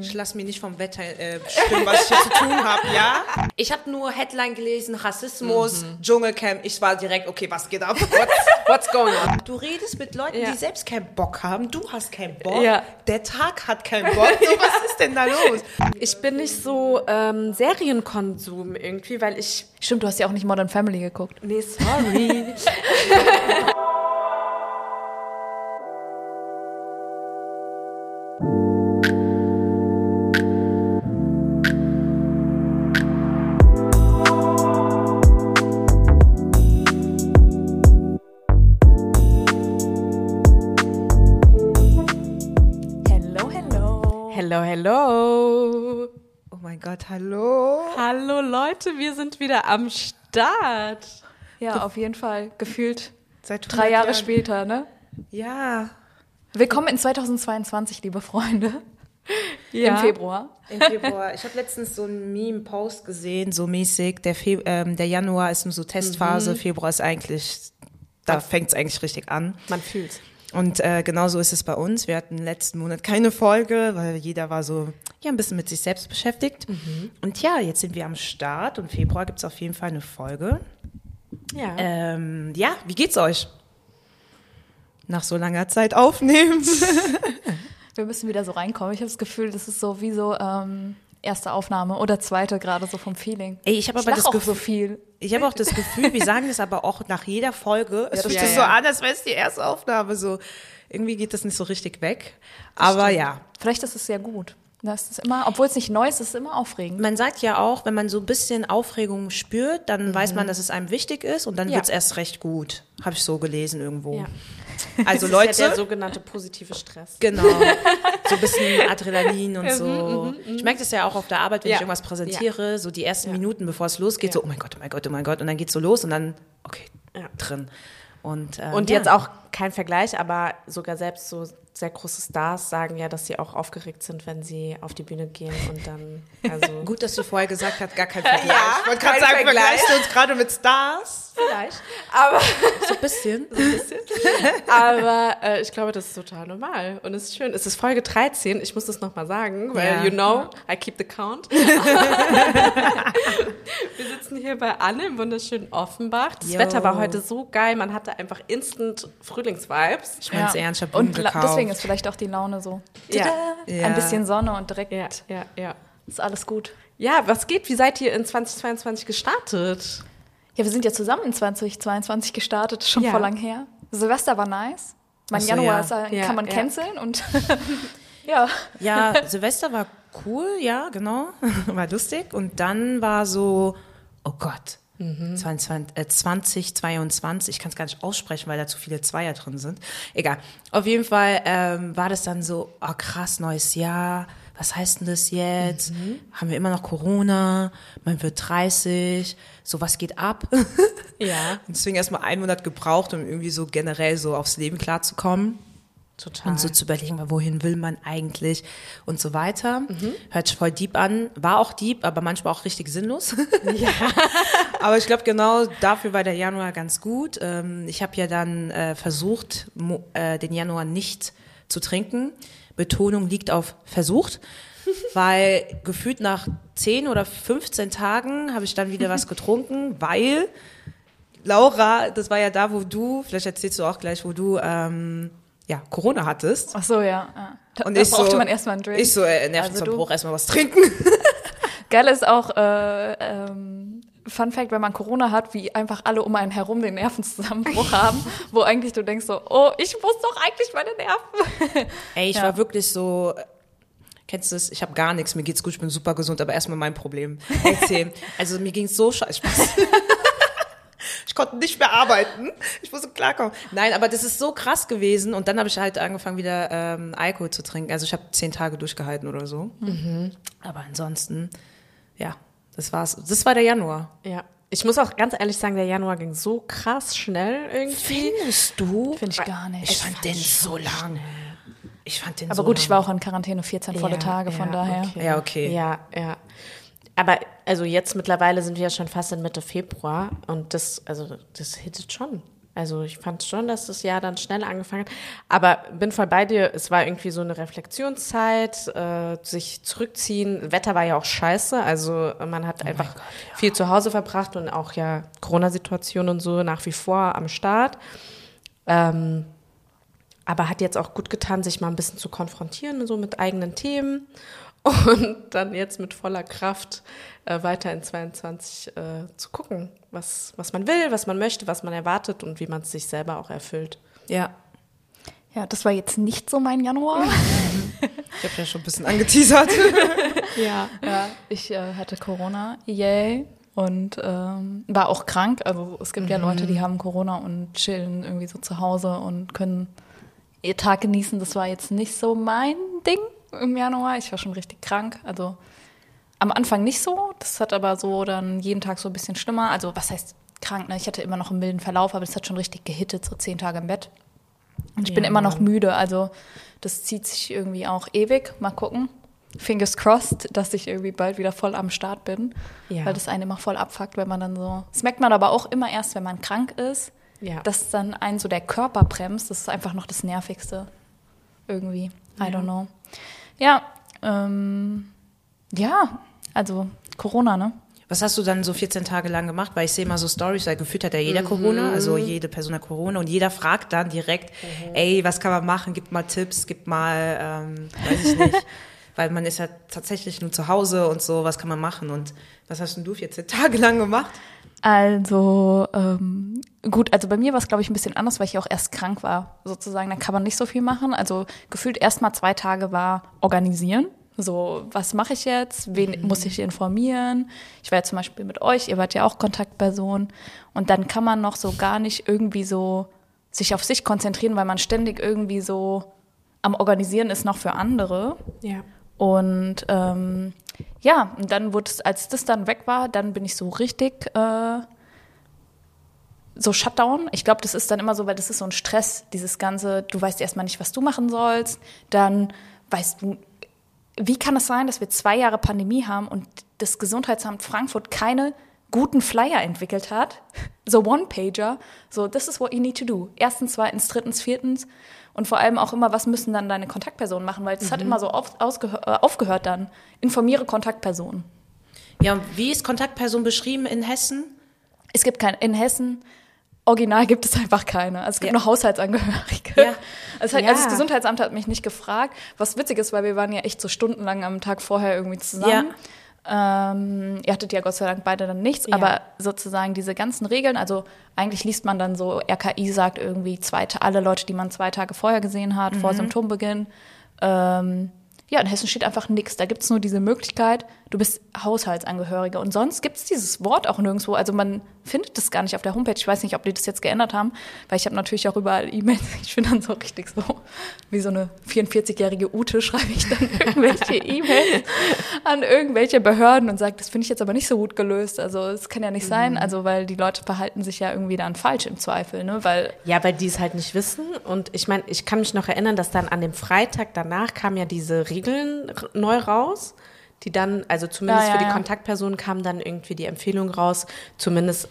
Ich lasse mir nicht vom Wetter äh, bestimmen, was ich hier zu tun habe, ja? Ich habe nur Headline gelesen, Rassismus, Dschungelcamp. Ich war direkt, okay, was geht ab? What's going on? Du redest mit Leuten, Ja. die selbst keinen Bock haben. Du hast keinen Bock. Ja. Der Tag hat keinen Bock. So, was ist denn da los? Ich bin nicht so ähm, Serienkonsum irgendwie, weil ich. Stimmt, du hast ja auch nicht Modern Family geguckt. Nee, sorry. hello. Oh mein Gott, hallo. Hallo Leute, wir sind wieder am Start. Ja, auf jeden Fall. Gefühlt Seit drei 100 Jahre Jahren. später, ne? Ja, Willkommen in 2022, liebe Freunde. Ja. Im Februar. im Februar. Ich habe letztens so einen Meme-Post gesehen, so mäßig. Der, Fe ähm, der Januar ist nur so Testphase, Februar ist eigentlich, da fängt es eigentlich richtig an. Man fühlt's. Und äh, genauso ist es bei uns. Wir hatten letzten Monat keine Folge, weil jeder war so ja ein bisschen mit sich selbst beschäftigt. Und ja, jetzt sind wir am Start und Februar gibt's auf jeden Fall eine Folge. Ja. Ähm, ja, wie geht's euch? Nach so langer Zeit aufnehmen. Wir müssen wieder so reinkommen. Ich habe das Gefühl, das ist so wie so ähm, erste Aufnahme oder zweite gerade so vom Feeling. Ey, ich habe Ich aber lach das auch Gefühl, so viel. Ich habe auch das Gefühl, wir sagen das aber auch nach jeder Folge. Es das fühlt stimmt. sich so Ja, ja. an, als wäre es die erste Aufnahme. So irgendwie geht das nicht so richtig weg. Aber ja, Vielleicht ist es sehr gut. Das ist immer, obwohl es nicht neu ist, ist es immer aufregend. Man sagt ja auch, wenn man so ein bisschen Aufregung spürt, dann weiß man, dass es einem wichtig ist und dann Ja. wird's erst recht gut. Habe ich so gelesen irgendwo. Ja. Also Das Leute, ist ja der sogenannte positive Stress. genau, so ein bisschen Adrenalin und so. Ich merke das ja auch auf der Arbeit, wenn ich irgendwas präsentiere, so die ersten Minuten, bevor es losgeht, so, oh mein Gott, oh mein Gott, oh mein Gott, und dann geht's so los und dann, okay, drin. Und, äh, Und jetzt auch kein Vergleich, aber sogar selbst so sehr große Stars sagen ja, dass sie auch aufgeregt sind, wenn sie auf die Bühne gehen und dann, also. Gut, dass du vorher gesagt hast, gar kein Vergleich. Ja, ich wollte gerade sagen, Vergleich. vergleichst du uns gerade mit Stars? Vielleicht. Aber, So ein bisschen. aber äh, ich glaube, das ist total normal und es ist schön. Es ist Folge 13, ich muss das nochmal sagen, weil, Ja. you know, I keep the count. Wir sitzen hier bei Anne im wunderschönen Offenbach. Das Yo. Wetter war heute so geil, man hatte einfach instant Frühlingsvibes. Ich mein's ernst, ich hab Blumen gekauft. Deswegen ist vielleicht auch die Laune so. Ja. Ja. Ein bisschen Sonne und direkt Ja, ja, ja. ist alles gut. Ja, was geht? Wie seid ihr in 2022 gestartet? Ja, wir sind ja zusammen in 2022 gestartet, schon Ja. voll lang her. Silvester war nice. Mein so, Januar ja. ist, äh, kann man canceln und ja. Ja, Silvester war cool, ja, genau. War lustig. Und dann war so, oh Gott, 22, äh, 2022, ich kann es gar nicht aussprechen, weil da zu viele Zweier drin sind. Egal. Auf jeden Fall ähm, war das dann so, oh krass, neues Jahr. Was heißt denn das jetzt? Haben wir immer noch Corona? Man wird 30. So, was geht ab? Ja, Und deswegen erstmal einen Monat gebraucht, um irgendwie so generell so aufs Leben klarzukommen. Total. Und so zu überlegen, wohin will man eigentlich und so weiter. Mhm. Hört sich voll deep an. War auch deep, aber manchmal auch richtig sinnlos. Ja. aber ich glaube, genau dafür war der Januar ganz gut. Ähm, ich habe ja dann äh, versucht, äh, den Januar nicht zu trinken. Betonung liegt auf versucht. Weil gefühlt nach 10 oder 15 Tagen habe ich dann wieder was getrunken, weil Laura, das war ja da, wo du, vielleicht erzählst du auch gleich, wo du ähm, ja, Corona hattest. Ach so, ja. ja. Da, Und da ich brauchte so, man erstmal einen Drink. Ich so, äh, Also Nervenzusammenbruch, du- erstmal was trinken. Geil ist auch, äh, ähm, Fun Fact, wenn man Corona hat, wie einfach alle um einen herum den Nervenzusammenbruch haben, wo eigentlich du denkst so, oh, ich muss doch eigentlich meine Nerven. Ey, ich Ja. war wirklich so, kennst du es? Ich habe gar nichts, mir geht's gut, ich bin super gesund, aber erstmal mein Problem. Erzähl. also mir ging's so scheiße. Ich konnte nicht mehr arbeiten. Ich musste klarkommen. Nein, aber das ist so krass gewesen. Und dann habe ich halt angefangen, wieder ähm, Alkohol zu trinken. Also ich habe zehn Tage durchgehalten oder so. Aber ansonsten, ja, das war's. Das war der Januar. Ja. Ich muss auch ganz ehrlich sagen, der Januar ging so krass schnell irgendwie. Findest du? Finde ich gar nicht. Ich fand den so lang. Ich fand den Aber so gut, lang. ich war auch in Quarantäne 14 volle Ja, Tage, von ja, daher. okay. Ja, okay. Ja, ja. Aber also jetzt mittlerweile sind wir ja schon fast in Mitte Februar und das, also das hittet schon. Also ich fand schon, dass das Jahr dann schnell angefangen hat. Aber bin voll bei dir. Es war irgendwie so eine Reflexionszeit, äh, sich zurückziehen. Wetter war ja auch scheiße. Also man hat oh einfach Gott, ja. viel zu Hause verbracht und auch ja Corona-Situation und so nach wie vor am Start. Ähm, aber hat jetzt auch gut getan, sich mal ein bisschen zu konfrontieren, so mit eigenen Themen und dann jetzt mit voller Kraft äh, weiter in 22 äh, zu gucken, was, was man will, was man möchte, was man erwartet und wie man es sich selber auch erfüllt. Ja. Ja, das war jetzt nicht so mein Januar. ich habe ja schon ein bisschen angeteasert. ja. ja, ich äh, hatte Corona, yay, und ähm, war auch krank. Also es gibt mhm. ja Leute, die haben Corona und chillen irgendwie so zu Hause und können ihr Tag genießen. Das war jetzt nicht so mein Ding im Januar. Ich war schon richtig krank. Also am Anfang nicht so. Das hat aber so dann jeden Tag so ein bisschen schlimmer. Also was heißt krank? Ne? Ich hatte immer noch einen milden Verlauf, aber das hat schon richtig gehittet, so zehn Tage im Bett. Und ich ja. bin immer noch müde. Also das zieht sich irgendwie auch ewig. Mal gucken. Fingers crossed, dass ich irgendwie bald wieder voll am Start bin. Ja. Weil das einen immer voll abfuckt, wenn man dann so. Das merkt man aber auch immer erst, wenn man krank ist. Ja. Dass dann einen so der Körper bremst. Das ist einfach noch das Nervigste. Irgendwie. I don't know. Ja, ähm, ja, also Corona, ne? Was hast du dann so 14 Tage lang gemacht? Weil ich sehe mal so Stories, weil gefühlt hat ja jeder mhm. Corona, also jede Person hat Corona und jeder fragt dann direkt, mhm. ey, was kann man machen? Gib mal Tipps, gib mal, ähm, weiß ich nicht. weil man ist ja tatsächlich nur zu Hause und so, was kann man machen? Und was hast denn du 14 Tage lang gemacht? Also ähm, gut, also bei mir war es, glaube ich, ein bisschen anders, weil ich auch erst krank war, sozusagen. Da kann man nicht so viel machen. Also gefühlt erst mal zwei Tage war organisieren. So, was mache ich jetzt? Wen mhm. muss ich informieren? Ich war ja zum Beispiel mit euch, ihr wart ja auch Kontaktperson. Und dann kann man noch so gar nicht irgendwie so sich auf sich konzentrieren, weil man ständig irgendwie so am Organisieren ist noch für andere. Ja. Und ähm, ja, und dann wurde es, als das dann weg war, dann bin ich so richtig äh, so Shutdown. Ich glaube, das ist dann immer so, weil das ist so ein Stress, dieses Ganze, du weißt erstmal nicht, was du machen sollst, dann weißt du, wie kann es sein, dass wir zwei Jahre Pandemie haben und das Gesundheitsamt Frankfurt keine guten Flyer entwickelt hat, so One-Pager, so this is what you need to do. Erstens, zweitens, drittens, viertens und vor allem auch immer, was müssen dann deine Kontaktpersonen machen, weil das mhm. hat immer so auf, äh, aufgehört dann. Informiere Kontaktpersonen. Ja, und wie ist Kontaktperson beschrieben in Hessen? Es gibt kein, in Hessen, original gibt es einfach keine. Also es gibt ja. nur Haushaltsangehörige. Ja. Also, halt, ja. also, das Gesundheitsamt hat mich nicht gefragt, was witzig ist, weil wir waren ja echt so stundenlang am Tag vorher irgendwie zusammen. Ja. Ähm, ihr hattet ja Gott sei Dank beide dann nichts, ja. aber sozusagen diese ganzen Regeln, also eigentlich liest man dann so, RKI sagt irgendwie zwei, alle Leute, die man zwei Tage vorher gesehen hat, mhm. vor Symptombeginn, ähm, ja, in Hessen steht einfach nichts. Da gibt es nur diese Möglichkeit, du bist Haushaltsangehöriger. Und sonst gibt es dieses Wort auch nirgendwo. Also man findet das gar nicht auf der Homepage. Ich weiß nicht, ob die das jetzt geändert haben, weil ich habe natürlich auch überall E-Mails. Ich bin dann so richtig so, wie so eine 44-jährige Ute schreibe ich dann irgendwelche E-Mails an irgendwelche Behörden und sage, das finde ich jetzt aber nicht so gut gelöst. Also es kann ja nicht mhm. sein, also weil die Leute verhalten sich ja irgendwie dann falsch im Zweifel, ne? Weil ja, weil die es halt nicht wissen. Und ich meine, ich kann mich noch erinnern, dass dann an dem Freitag danach kam ja diese Regeln neu raus die dann, also zumindest ja, ja, für die ja. Kontaktpersonen kam dann irgendwie die Empfehlung raus, zumindest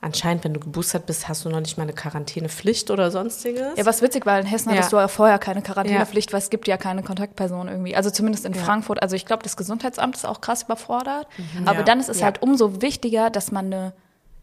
anscheinend, wenn du geboostert bist, hast du noch nicht mal eine Quarantänepflicht oder sonstiges. Ja, was witzig war, in Hessen hattest du ja vorher keine Quarantänepflicht, weil es gibt ja keine Kontaktperson irgendwie. Also zumindest in Frankfurt. Also ich glaube, das Gesundheitsamt ist auch krass überfordert. Mhm. Aber dann ist es halt umso wichtiger, dass man eine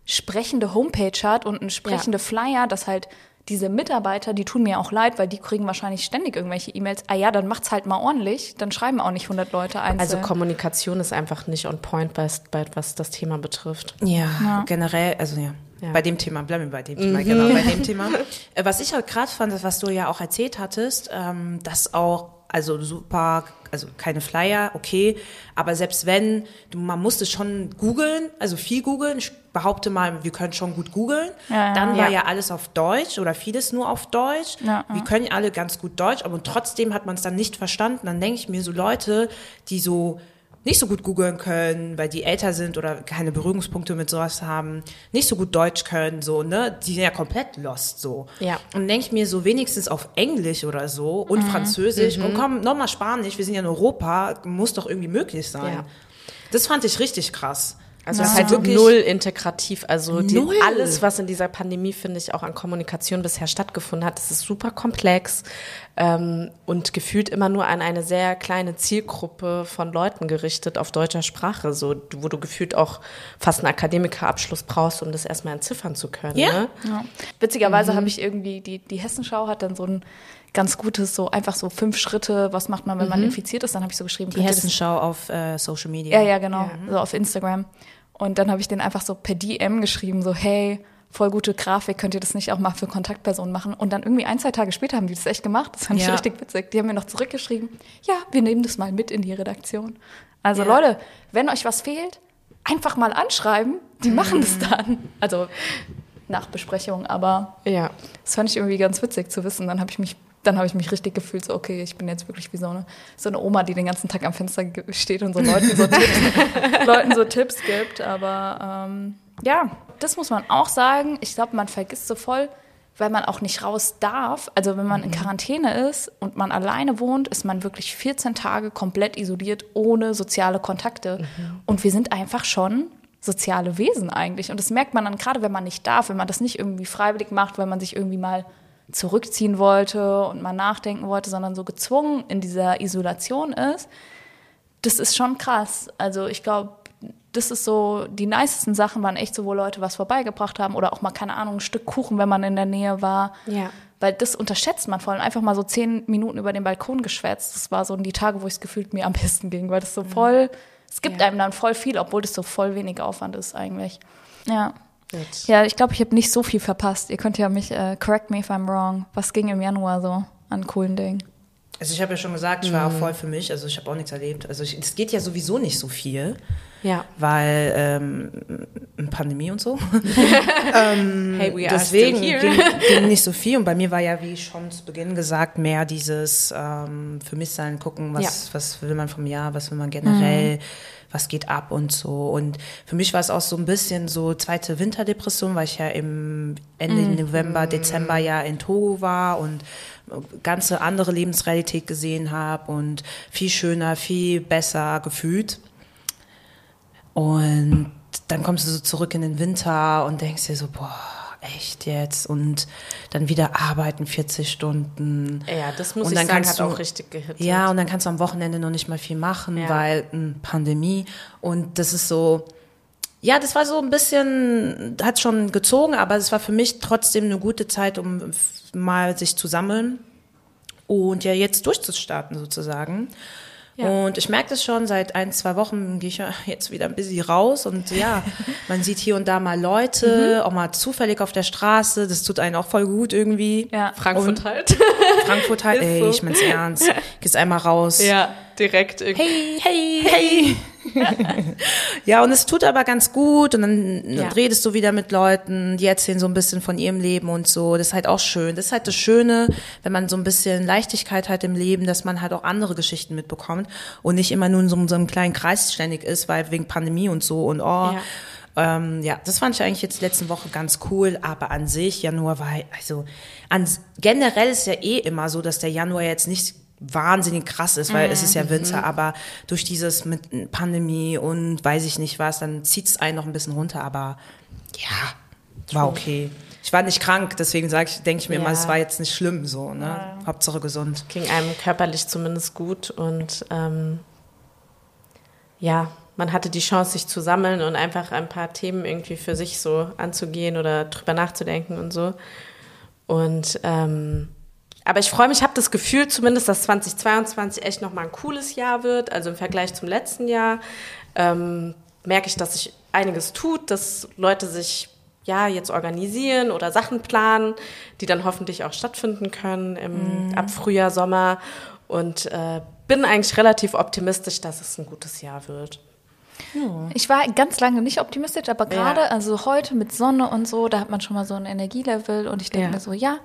sprechende Homepage hat und eine sprechende Flyer, dass halt diese Mitarbeiter, die tun mir auch leid, weil die kriegen wahrscheinlich ständig irgendwelche E-Mails. Ah ja, dann macht's halt mal ordentlich, dann schreiben auch nicht 100 Leute einzeln. Also Kommunikation ist einfach nicht on point, bei, bei was das Thema betrifft. Ja, ja. generell, also ja. Ja. Bei dem Thema, bleiben wir bei dem Thema, mhm. genau, bei dem Thema. Äh, was ich halt gerade fand, was du ja auch erzählt hattest, ähm, dass auch, also super, also keine Flyer, okay, aber selbst wenn, du, man musste schon googeln, also viel googeln, ich behaupte mal, wir können schon gut googeln, ja, dann war ja. ja alles auf Deutsch oder vieles nur auf Deutsch, wir können alle ganz gut Deutsch, aber trotzdem hat man es dann nicht verstanden, dann denke ich mir so Leute, die so nicht so gut googeln können, weil die älter sind oder keine Berührungspunkte mit sowas haben, nicht so gut Deutsch können, so, ne? Die sind ja komplett lost, so. Ja. Und denke ich mir so wenigstens auf Englisch oder so und mhm. Französisch mhm. und komm, nochmal Spanisch, wir sind ja in Europa, muss doch irgendwie möglich sein. Ja. Das fand ich richtig krass. Also es ist halt wirklich null integrativ. Also die, alles, was in dieser Pandemie, finde ich, auch an Kommunikation bisher stattgefunden hat, das ist super komplex ähm, und gefühlt immer nur an eine sehr kleine Zielgruppe von Leuten gerichtet auf deutscher Sprache, so wo du gefühlt auch fast einen Akademikerabschluss brauchst, um das erstmal entziffern zu können. Ja. Ne? ja. Witzigerweise mhm. habe ich irgendwie, die, die Hessenschau hat dann so ein ganz gutes, so einfach so fünf Schritte, was macht man, wenn mhm. man infiziert ist. Dann habe ich so geschrieben. Die Hessenschau auf äh, Social Media. Ja, ja, genau, ja. so auf Instagram. Und dann habe ich den einfach so per DM geschrieben, so hey, voll gute Grafik, könnt ihr das nicht auch mal für Kontaktpersonen machen? Und dann irgendwie ein, zwei Tage später haben die das echt gemacht. Das fand ja. ich richtig witzig. Die haben mir noch zurückgeschrieben, ja, wir nehmen das mal mit in die Redaktion. Also ja. Leute, wenn euch was fehlt, einfach mal anschreiben, die mhm. machen das dann. Also nach Besprechung, aber ja, das fand ich irgendwie ganz witzig zu wissen. Dann habe ich mich dann habe ich mich richtig gefühlt, so, okay, ich bin jetzt wirklich wie so eine, so eine Oma, die den ganzen Tag am Fenster steht und so Leuten so Tipps, Leuten so Tipps gibt. Aber ähm, ja, das muss man auch sagen. Ich glaube, man vergisst so voll, weil man auch nicht raus darf. Also wenn man in mhm. Quarantäne ist und man alleine wohnt, ist man wirklich 14 Tage komplett isoliert, ohne soziale Kontakte. Mhm. Und wir sind einfach schon soziale Wesen eigentlich. Und das merkt man dann gerade, wenn man nicht darf, wenn man das nicht irgendwie freiwillig macht, weil man sich irgendwie mal zurückziehen wollte und mal nachdenken wollte, sondern so gezwungen in dieser Isolation ist, das ist schon krass. Also ich glaube, das ist so, die nicesten Sachen waren echt so, wo Leute was vorbeigebracht haben oder auch mal, keine Ahnung, ein Stück Kuchen, wenn man in der Nähe war. Ja. Weil das unterschätzt man vor allem einfach mal so zehn Minuten über den Balkon geschwätzt. Das war so die Tage, wo es gefühlt mir am besten ging, weil das so mhm. voll, es gibt ja. einem dann voll viel, obwohl das so voll wenig Aufwand ist eigentlich. Ja. Ja, ich glaube, ich habe nicht so viel verpasst. Ihr könnt ja mich, äh, correct me if I'm wrong. Was ging im Januar so an coolen Dingen? Also ich habe ja schon gesagt, ich war mhm. auch voll für mich. Also ich habe auch nichts erlebt. Also es geht ja sowieso nicht so viel. Ja. Weil ähm, Pandemie und so. ähm, hey, we are deswegen ging, ging, nicht so viel. Und bei mir war ja, wie schon zu Beginn gesagt, mehr dieses ähm, für mich sein, gucken, was, ja. was will man vom Jahr, was will man generell. Mhm was geht ab und so. Und für mich war es auch so ein bisschen so zweite Winterdepression, weil ich ja im Ende mhm. November, Dezember ja in Togo war und ganze andere Lebensrealität gesehen habe und viel schöner, viel besser gefühlt. Und dann kommst du so zurück in den Winter und denkst dir so, boah, echt jetzt und dann wieder arbeiten 40 Stunden. Ja, das muss und dann ich sagen, hat du, auch richtig gehittet. Ja, und dann kannst du am Wochenende noch nicht mal viel machen, ja. weil hm, Pandemie und das ist so ja, das war so ein bisschen, hat schon gezogen, aber es war für mich trotzdem eine gute Zeit, um mal sich zu sammeln und ja jetzt durchzustarten sozusagen. Ja. Und ich merke das schon, seit ein, zwei Wochen gehe ich jetzt wieder ein bisschen raus und ja, man sieht hier und da mal Leute, mhm. auch mal zufällig auf der Straße, das tut einen auch voll gut irgendwie. Ja, Frankfurt und halt. Frankfurt halt, ey, so. ich mein's ernst. Gehst einmal raus. Ja, direkt irgendwie. Hey, hey, hey. ja, und es tut aber ganz gut und dann ja. redest du wieder mit Leuten, die erzählen so ein bisschen von ihrem Leben und so. Das ist halt auch schön. Das ist halt das Schöne, wenn man so ein bisschen Leichtigkeit hat im Leben, dass man halt auch andere Geschichten mitbekommt und nicht immer nur in so, so einem kleinen Kreis ständig ist, weil wegen Pandemie und so und oh. Ja. Ähm, ja, das fand ich eigentlich jetzt letzte Woche ganz cool, aber an sich, Januar war, also an, generell ist ja eh immer so, dass der Januar jetzt nicht wahnsinnig krass ist, weil mhm. es ist ja mhm. Winter, aber durch dieses mit Pandemie und weiß ich nicht was, dann zieht es einen noch ein bisschen runter, aber ja, war okay. Ich war nicht krank, deswegen sage ich, denke ich mir ja. immer, es war jetzt nicht schlimm so, ne? Ja. Hauptsache gesund. Ging einem körperlich zumindest gut und ähm, ja, man hatte die Chance, sich zu sammeln und einfach ein paar Themen irgendwie für sich so anzugehen oder drüber nachzudenken und so. Und ähm, aber ich freue mich, ich habe das Gefühl zumindest, dass 2022 echt nochmal ein cooles Jahr wird. Also im Vergleich zum letzten Jahr ähm, merke ich, dass sich einiges tut, dass Leute sich ja jetzt organisieren oder Sachen planen, die dann hoffentlich auch stattfinden können im, mhm. ab Frühjahr, Sommer. Und äh, bin eigentlich relativ optimistisch, dass es ein gutes Jahr wird. Ja. Ich war ganz lange nicht optimistisch, aber gerade, ja. also heute mit Sonne und so, da hat man schon mal so ein Energielevel und ich denke ja. mir so, ja,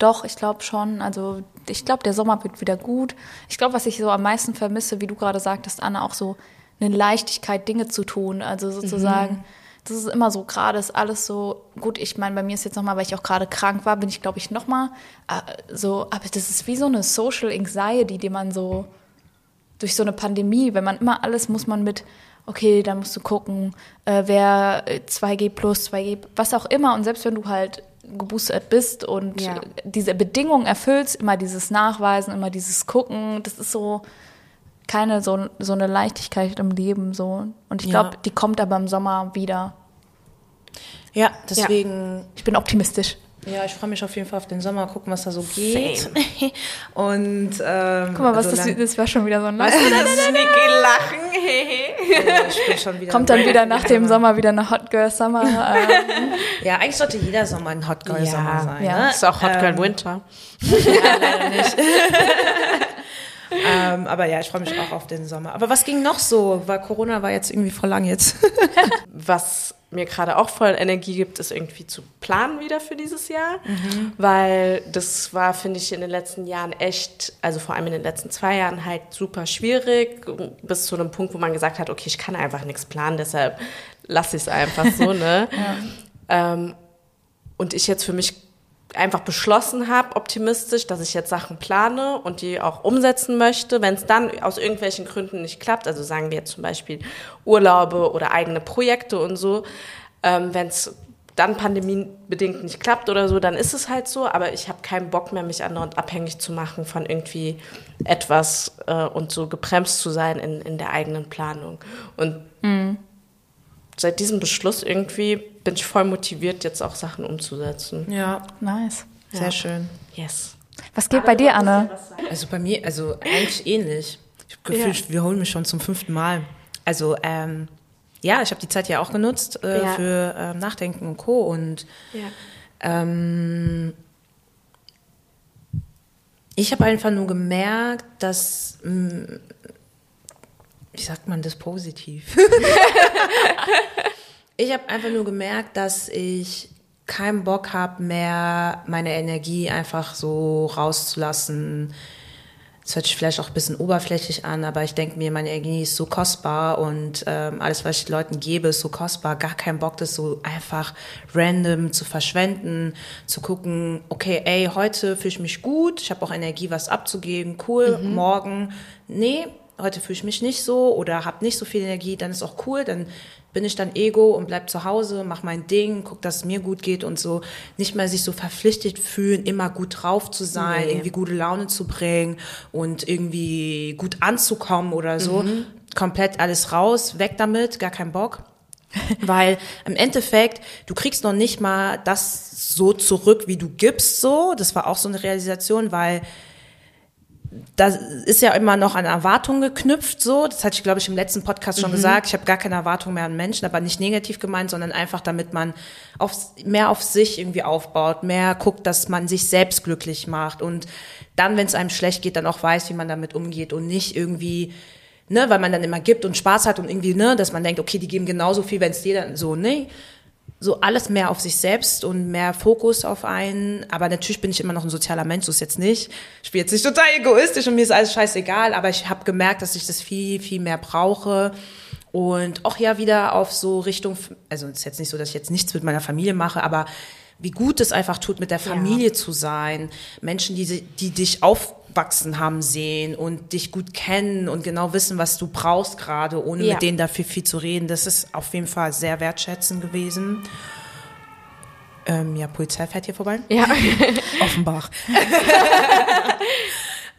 doch, ich glaube schon. Also ich glaube, der Sommer wird wieder gut. Ich glaube, was ich so am meisten vermisse, wie du gerade sagtest, Anna, auch so eine Leichtigkeit, Dinge zu tun. Also sozusagen, mhm. das ist immer so, gerade ist alles so, gut, ich meine, bei mir ist jetzt nochmal, weil ich auch gerade krank war, bin ich, glaube ich, nochmal äh, so, aber das ist wie so eine Social Anxiety, die man so durch so eine Pandemie, wenn man immer alles muss man mit okay, da musst du gucken, äh, wer 2G äh, plus, 2G, was auch immer. Und selbst wenn du halt geboostert bist und ja. diese Bedingungen erfüllst, immer dieses Nachweisen, immer dieses Gucken, das ist so keine so, so eine Leichtigkeit im Leben so. Und ich glaube, ja. die kommt aber im Sommer wieder. Ja, deswegen. Ja. Ich bin optimistisch. Ja, ich freue mich auf jeden Fall auf den Sommer, gucken, was da so geht. Und ähm, guck mal, was also das, das war schon wieder so ein Lachen. Lachen. Kommt dann wieder nach dem Sommer wieder eine Hot Girl Summer. Ähm. Ja, eigentlich sollte jeder Sommer ein Hot Girl ja, Sommer sein. Ja, ne? ist auch Hot Girl ähm, Winter. Ja, leider nicht. Ähm, aber ja, ich freue mich auch auf den Sommer. Aber was ging noch so? Weil Corona war jetzt irgendwie voll lang jetzt. was mir gerade auch voll Energie gibt, ist irgendwie zu planen wieder für dieses Jahr, mhm. weil das war, finde ich, in den letzten Jahren echt, also vor allem in den letzten zwei Jahren halt super schwierig, bis zu einem Punkt, wo man gesagt hat, okay, ich kann einfach nichts planen, deshalb lasse ich es einfach so, ne? ja. ähm, und ich jetzt für mich einfach beschlossen habe, optimistisch, dass ich jetzt Sachen plane und die auch umsetzen möchte. Wenn es dann aus irgendwelchen Gründen nicht klappt, also sagen wir jetzt zum Beispiel Urlaube oder eigene Projekte und so, ähm, wenn es dann pandemiebedingt nicht klappt oder so, dann ist es halt so. Aber ich habe keinen Bock mehr, mich andauernd abhängig zu machen von irgendwie etwas äh, und so gebremst zu sein in, in der eigenen Planung. Und mhm. Seit diesem Beschluss irgendwie bin ich voll motiviert, jetzt auch Sachen umzusetzen. Ja, nice. Sehr ja. schön. Yes. Was geht bei dir, Anne? Also bei mir, also eigentlich ähnlich. Ich habe Gefühl, ja. wir holen mich schon zum fünften Mal. Also ähm, ja, ich habe die Zeit ja auch genutzt äh, ja. für äh, Nachdenken und Co. Und ähm, ich habe einfach nur gemerkt, dass mh, mm, wie sagt man das positiv? Ich habe einfach nur gemerkt, dass ich keinen Bock habe mehr, meine Energie einfach so rauszulassen. Das hört sich vielleicht auch ein bisschen oberflächlich an, aber ich denke mir, meine Energie ist so kostbar und ähm, alles, was ich Leuten gebe, ist so kostbar. Gar keinen Bock, das so einfach random zu verschwenden, zu gucken, okay, ey, heute fühle ich mich gut, ich habe auch Energie, was abzugeben, cool, mhm. morgen, nee, heute fühle ich mich nicht so oder habe nicht so viel Energie, dann ist auch cool, dann bin ich dann Ego und bleib zu Hause, mach mein Ding, guck, dass es mir gut geht und so nicht mehr sich so verpflichtet fühlen, immer gut drauf zu sein, nee. irgendwie gute Laune zu bringen und irgendwie gut anzukommen oder so. Mhm. Komplett alles raus, weg damit, gar kein Bock. Weil im Endeffekt, du kriegst noch nicht mal das so zurück, wie du gibst, so. Das war auch so eine Realisation, weil da ist ja immer noch an Erwartungen geknüpft, so. Das hatte ich, glaube ich, im letzten Podcast schon mhm. gesagt. Ich habe gar keine Erwartungen mehr an Menschen, aber nicht negativ gemeint, sondern einfach, damit man auf, mehr auf sich irgendwie aufbaut, mehr guckt, dass man sich selbst glücklich macht und dann, wenn es einem schlecht geht, dann auch weiß, wie man damit umgeht und nicht irgendwie, ne, weil man dann immer gibt und Spaß hat und irgendwie, ne, dass man denkt, okay, die geben genauso viel, wenn es dir dann so, ne so alles mehr auf sich selbst und mehr Fokus auf einen. Aber natürlich bin ich immer noch ein sozialer Mensch, so ist jetzt nicht. Ich bin jetzt nicht total egoistisch und mir ist alles scheißegal, aber ich habe gemerkt, dass ich das viel, viel mehr brauche. Und auch ja wieder auf so Richtung, also es ist jetzt nicht so, dass ich jetzt nichts mit meiner Familie mache, aber wie gut es einfach tut, mit der Familie ja. zu sein. Menschen, die, die dich aufwachsen haben sehen und dich gut kennen und genau wissen, was du brauchst gerade, ohne ja. mit denen dafür viel zu reden. Das ist auf jeden Fall sehr wertschätzend gewesen. Ähm, ja, Polizei fährt hier vorbei. Ja. Offenbach.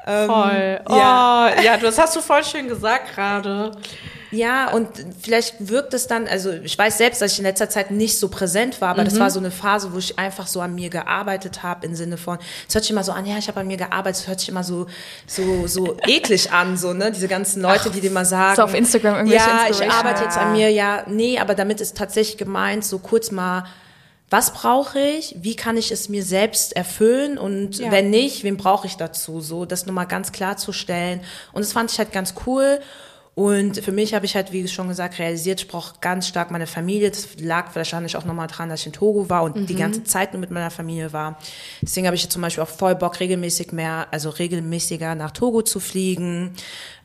voll. Oh, ja. ja, das hast du voll schön gesagt gerade. Ja, und vielleicht wirkt es dann, also ich weiß selbst, dass ich in letzter Zeit nicht so präsent war, aber mhm. das war so eine Phase, wo ich einfach so an mir gearbeitet habe, im Sinne von, es hört sich immer so an, ja, ich habe an mir gearbeitet, es hört sich immer so, so, so eklig an, so, ne, diese ganzen Leute, Ach, die dir mal sagen. So auf Instagram irgendwelche Ja, ich arbeite jetzt an mir, ja, nee, aber damit ist tatsächlich gemeint, so kurz mal, was brauche ich, wie kann ich es mir selbst erfüllen und ja. wenn nicht, wen brauche ich dazu, so das nochmal ganz klarzustellen. Und das fand ich halt ganz cool. Und für mich habe ich halt, wie schon gesagt, realisiert, ich brauche ganz stark meine Familie. Das lag wahrscheinlich auch nochmal dran, dass ich in Togo war und mhm. die ganze Zeit nur mit meiner Familie war. Deswegen habe ich zum Beispiel auch voll Bock, regelmäßig mehr, also regelmäßiger nach Togo zu fliegen.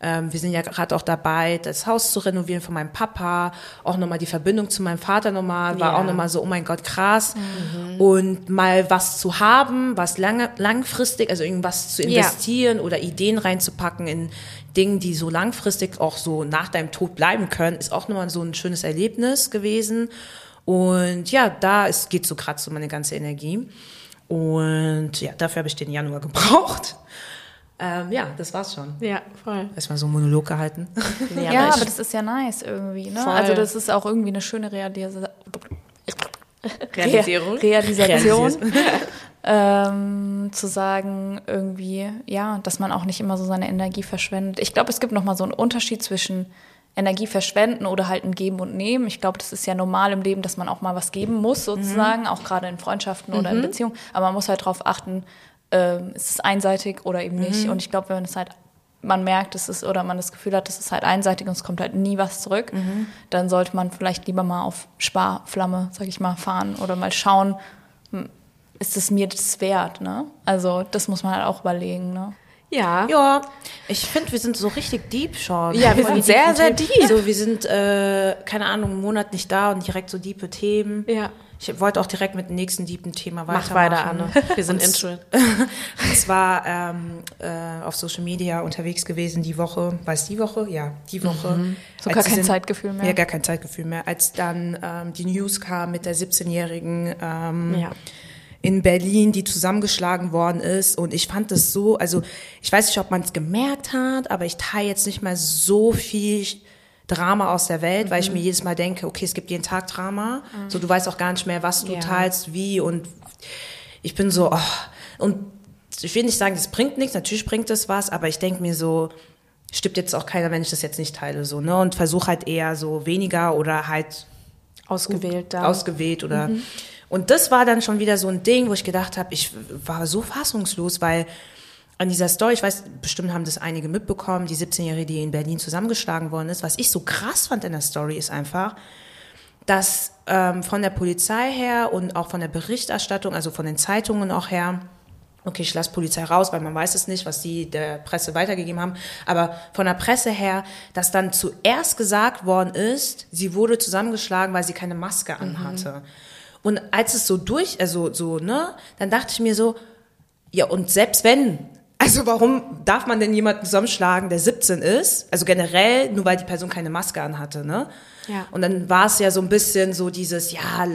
Ähm, wir sind ja gerade auch dabei, das Haus zu renovieren von meinem Papa. Auch nochmal die Verbindung zu meinem Vater nochmal, war ja. auch nochmal so, oh mein Gott, krass. Mhm. Und mal was zu haben, was lange, langfristig, also irgendwas zu investieren ja. oder Ideen reinzupacken in Dingen, die so langfristig auch so nach deinem Tod bleiben können, ist auch nochmal so ein schönes Erlebnis gewesen. Und ja, da ist, geht so gerade so meine ganze Energie. Und ja, dafür habe ich den Januar gebraucht. Ähm, ja, das war's schon. Ja, voll. Erstmal so einen Monolog gehalten. Ja, ja aber, das ist ja nice irgendwie. Ne? Also das ist auch irgendwie eine schöne Realis Realisierung. Realisation. ähm, zu sagen, irgendwie, ja, dass man auch nicht immer so seine Energie verschwendet. Ich glaube, es gibt nochmal so einen Unterschied zwischen Energie verschwenden oder halt ein Geben und Nehmen. Ich glaube, das ist ja normal im Leben, dass man auch mal was geben muss, sozusagen, mhm. auch gerade in Freundschaften mhm. oder in mhm. Beziehungen. Aber man muss halt darauf achten, ähm, ist es einseitig oder eben nicht. Mhm. Und ich glaube, wenn es halt man merkt, es ist oder man das Gefühl hat, es ist halt einseitig und es kommt halt nie was zurück, mhm. dann sollte man vielleicht lieber mal auf Sparflamme, sag ich mal, fahren oder mal schauen, ist es mir das wert, ne? Also das muss man halt auch überlegen, ne? Ja. Ja, ich finde, wir sind so richtig deep schon. Ja, wir sind sehr, sehr deep. So, wir sind, äh, keine Ahnung, einen Monat nicht da und direkt so diepe Themen. Ja. Ich wollte auch direkt mit dem nächsten deepen Thema weitermachen. Mach weiter, Anne. Wir sind intro. und zwar ähm, äh, auf Social Media unterwegs gewesen die Woche. War es die Woche? Ja, die Woche. Mhm. So gar kein sind, Zeitgefühl mehr. Ja, gar kein Zeitgefühl mehr. Als dann ähm, die News kam mit der 17-jährigen ähm, ja in Berlin, die zusammengeschlagen worden ist. Und ich fand das so, also ich weiß nicht, ob man es gemerkt hat, aber ich teile jetzt nicht mal so viel Drama aus der Welt, mhm. weil ich mir jedes Mal denke, okay, es gibt jeden Tag Drama. Mhm. So, du weißt auch gar nicht mehr, was du ja. teilst, wie und ich bin so, oh, und ich will nicht sagen, das bringt nichts, natürlich bringt das was, aber ich denke mir so, stimmt jetzt auch keiner, wenn ich das jetzt nicht teile, so, ne, und versuche halt eher so weniger oder halt ausgewählt da. Ausgewählt oder, mhm. Und das war dann schon wieder so ein Ding, wo ich gedacht habe, ich war so fassungslos, weil an dieser Story, ich weiß, bestimmt haben das einige mitbekommen, die 17-Jährige, die in Berlin zusammengeschlagen worden ist. Was ich so krass fand in der Story ist einfach, dass ähm, von der Polizei her und auch von der Berichterstattung, also von den Zeitungen auch her, okay, ich lasse Polizei raus, weil man weiß es nicht, was die der Presse weitergegeben haben, aber von der Presse her, dass dann zuerst gesagt worden ist, sie wurde zusammengeschlagen, weil sie keine Maske anhatte. Mhm. Und als es so durch, also so, ne, dann dachte ich mir so, ja, und selbst wenn also warum darf man denn jemanden zusammenschlagen, der 17 ist? Also generell, nur weil die Person keine Maske anhatte, ne? Ja. Und dann war es ja so ein bisschen so dieses, ja,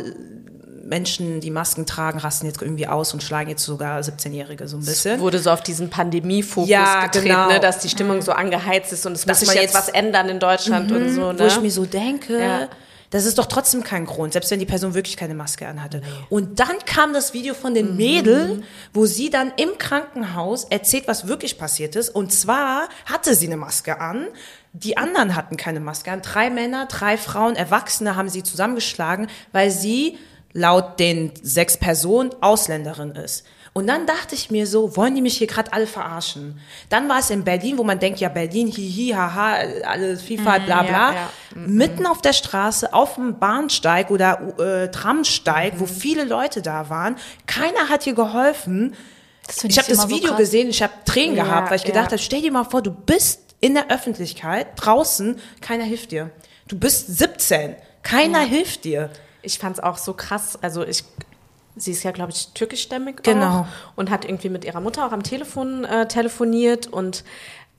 Menschen, die Masken tragen, rasten jetzt irgendwie aus und schlagen jetzt sogar 17-Jährige so ein bisschen. Es wurde so auf diesen Pandemie-Fokus ja, getreten, genau. ne, dass die Stimmung mhm. so angeheizt ist und es muss sich jetzt was ändern in Deutschland mhm, und so. Ne? Wo ich mir so denke, ja. Das ist doch trotzdem kein Grund, selbst wenn die Person wirklich keine Maske anhatte. Und dann kam das Video von den mhm. Mädeln, wo sie dann im Krankenhaus erzählt, was wirklich passiert ist. Und zwar hatte sie eine Maske an. Die anderen hatten keine Maske an. Drei Männer, drei Frauen, Erwachsene haben sie zusammengeschlagen, weil sie laut den sechs Personen Ausländerin ist. Und dann dachte ich mir so, wollen die mich hier gerade alle verarschen? Dann war es in Berlin, wo man denkt, ja, Berlin, hihi, haha, alles Vielfalt, bla bla. Ja, ja. Mhm. Mitten auf der Straße, auf dem Bahnsteig oder äh, Tramsteig, mhm. wo viele Leute da waren. Keiner hat hier geholfen. Ich, habe das Video so gesehen, ich habe Tränen ja, gehabt, weil ich gedacht habe, stell dir mal vor, du bist in der Öffentlichkeit, draußen, keiner hilft dir. Du bist 17, keiner hilft dir. Ich fand's auch so krass. Also ich sie ist ja, glaube ich, türkischstämmig genau. auch und hat irgendwie mit ihrer Mutter auch am Telefon äh, telefoniert und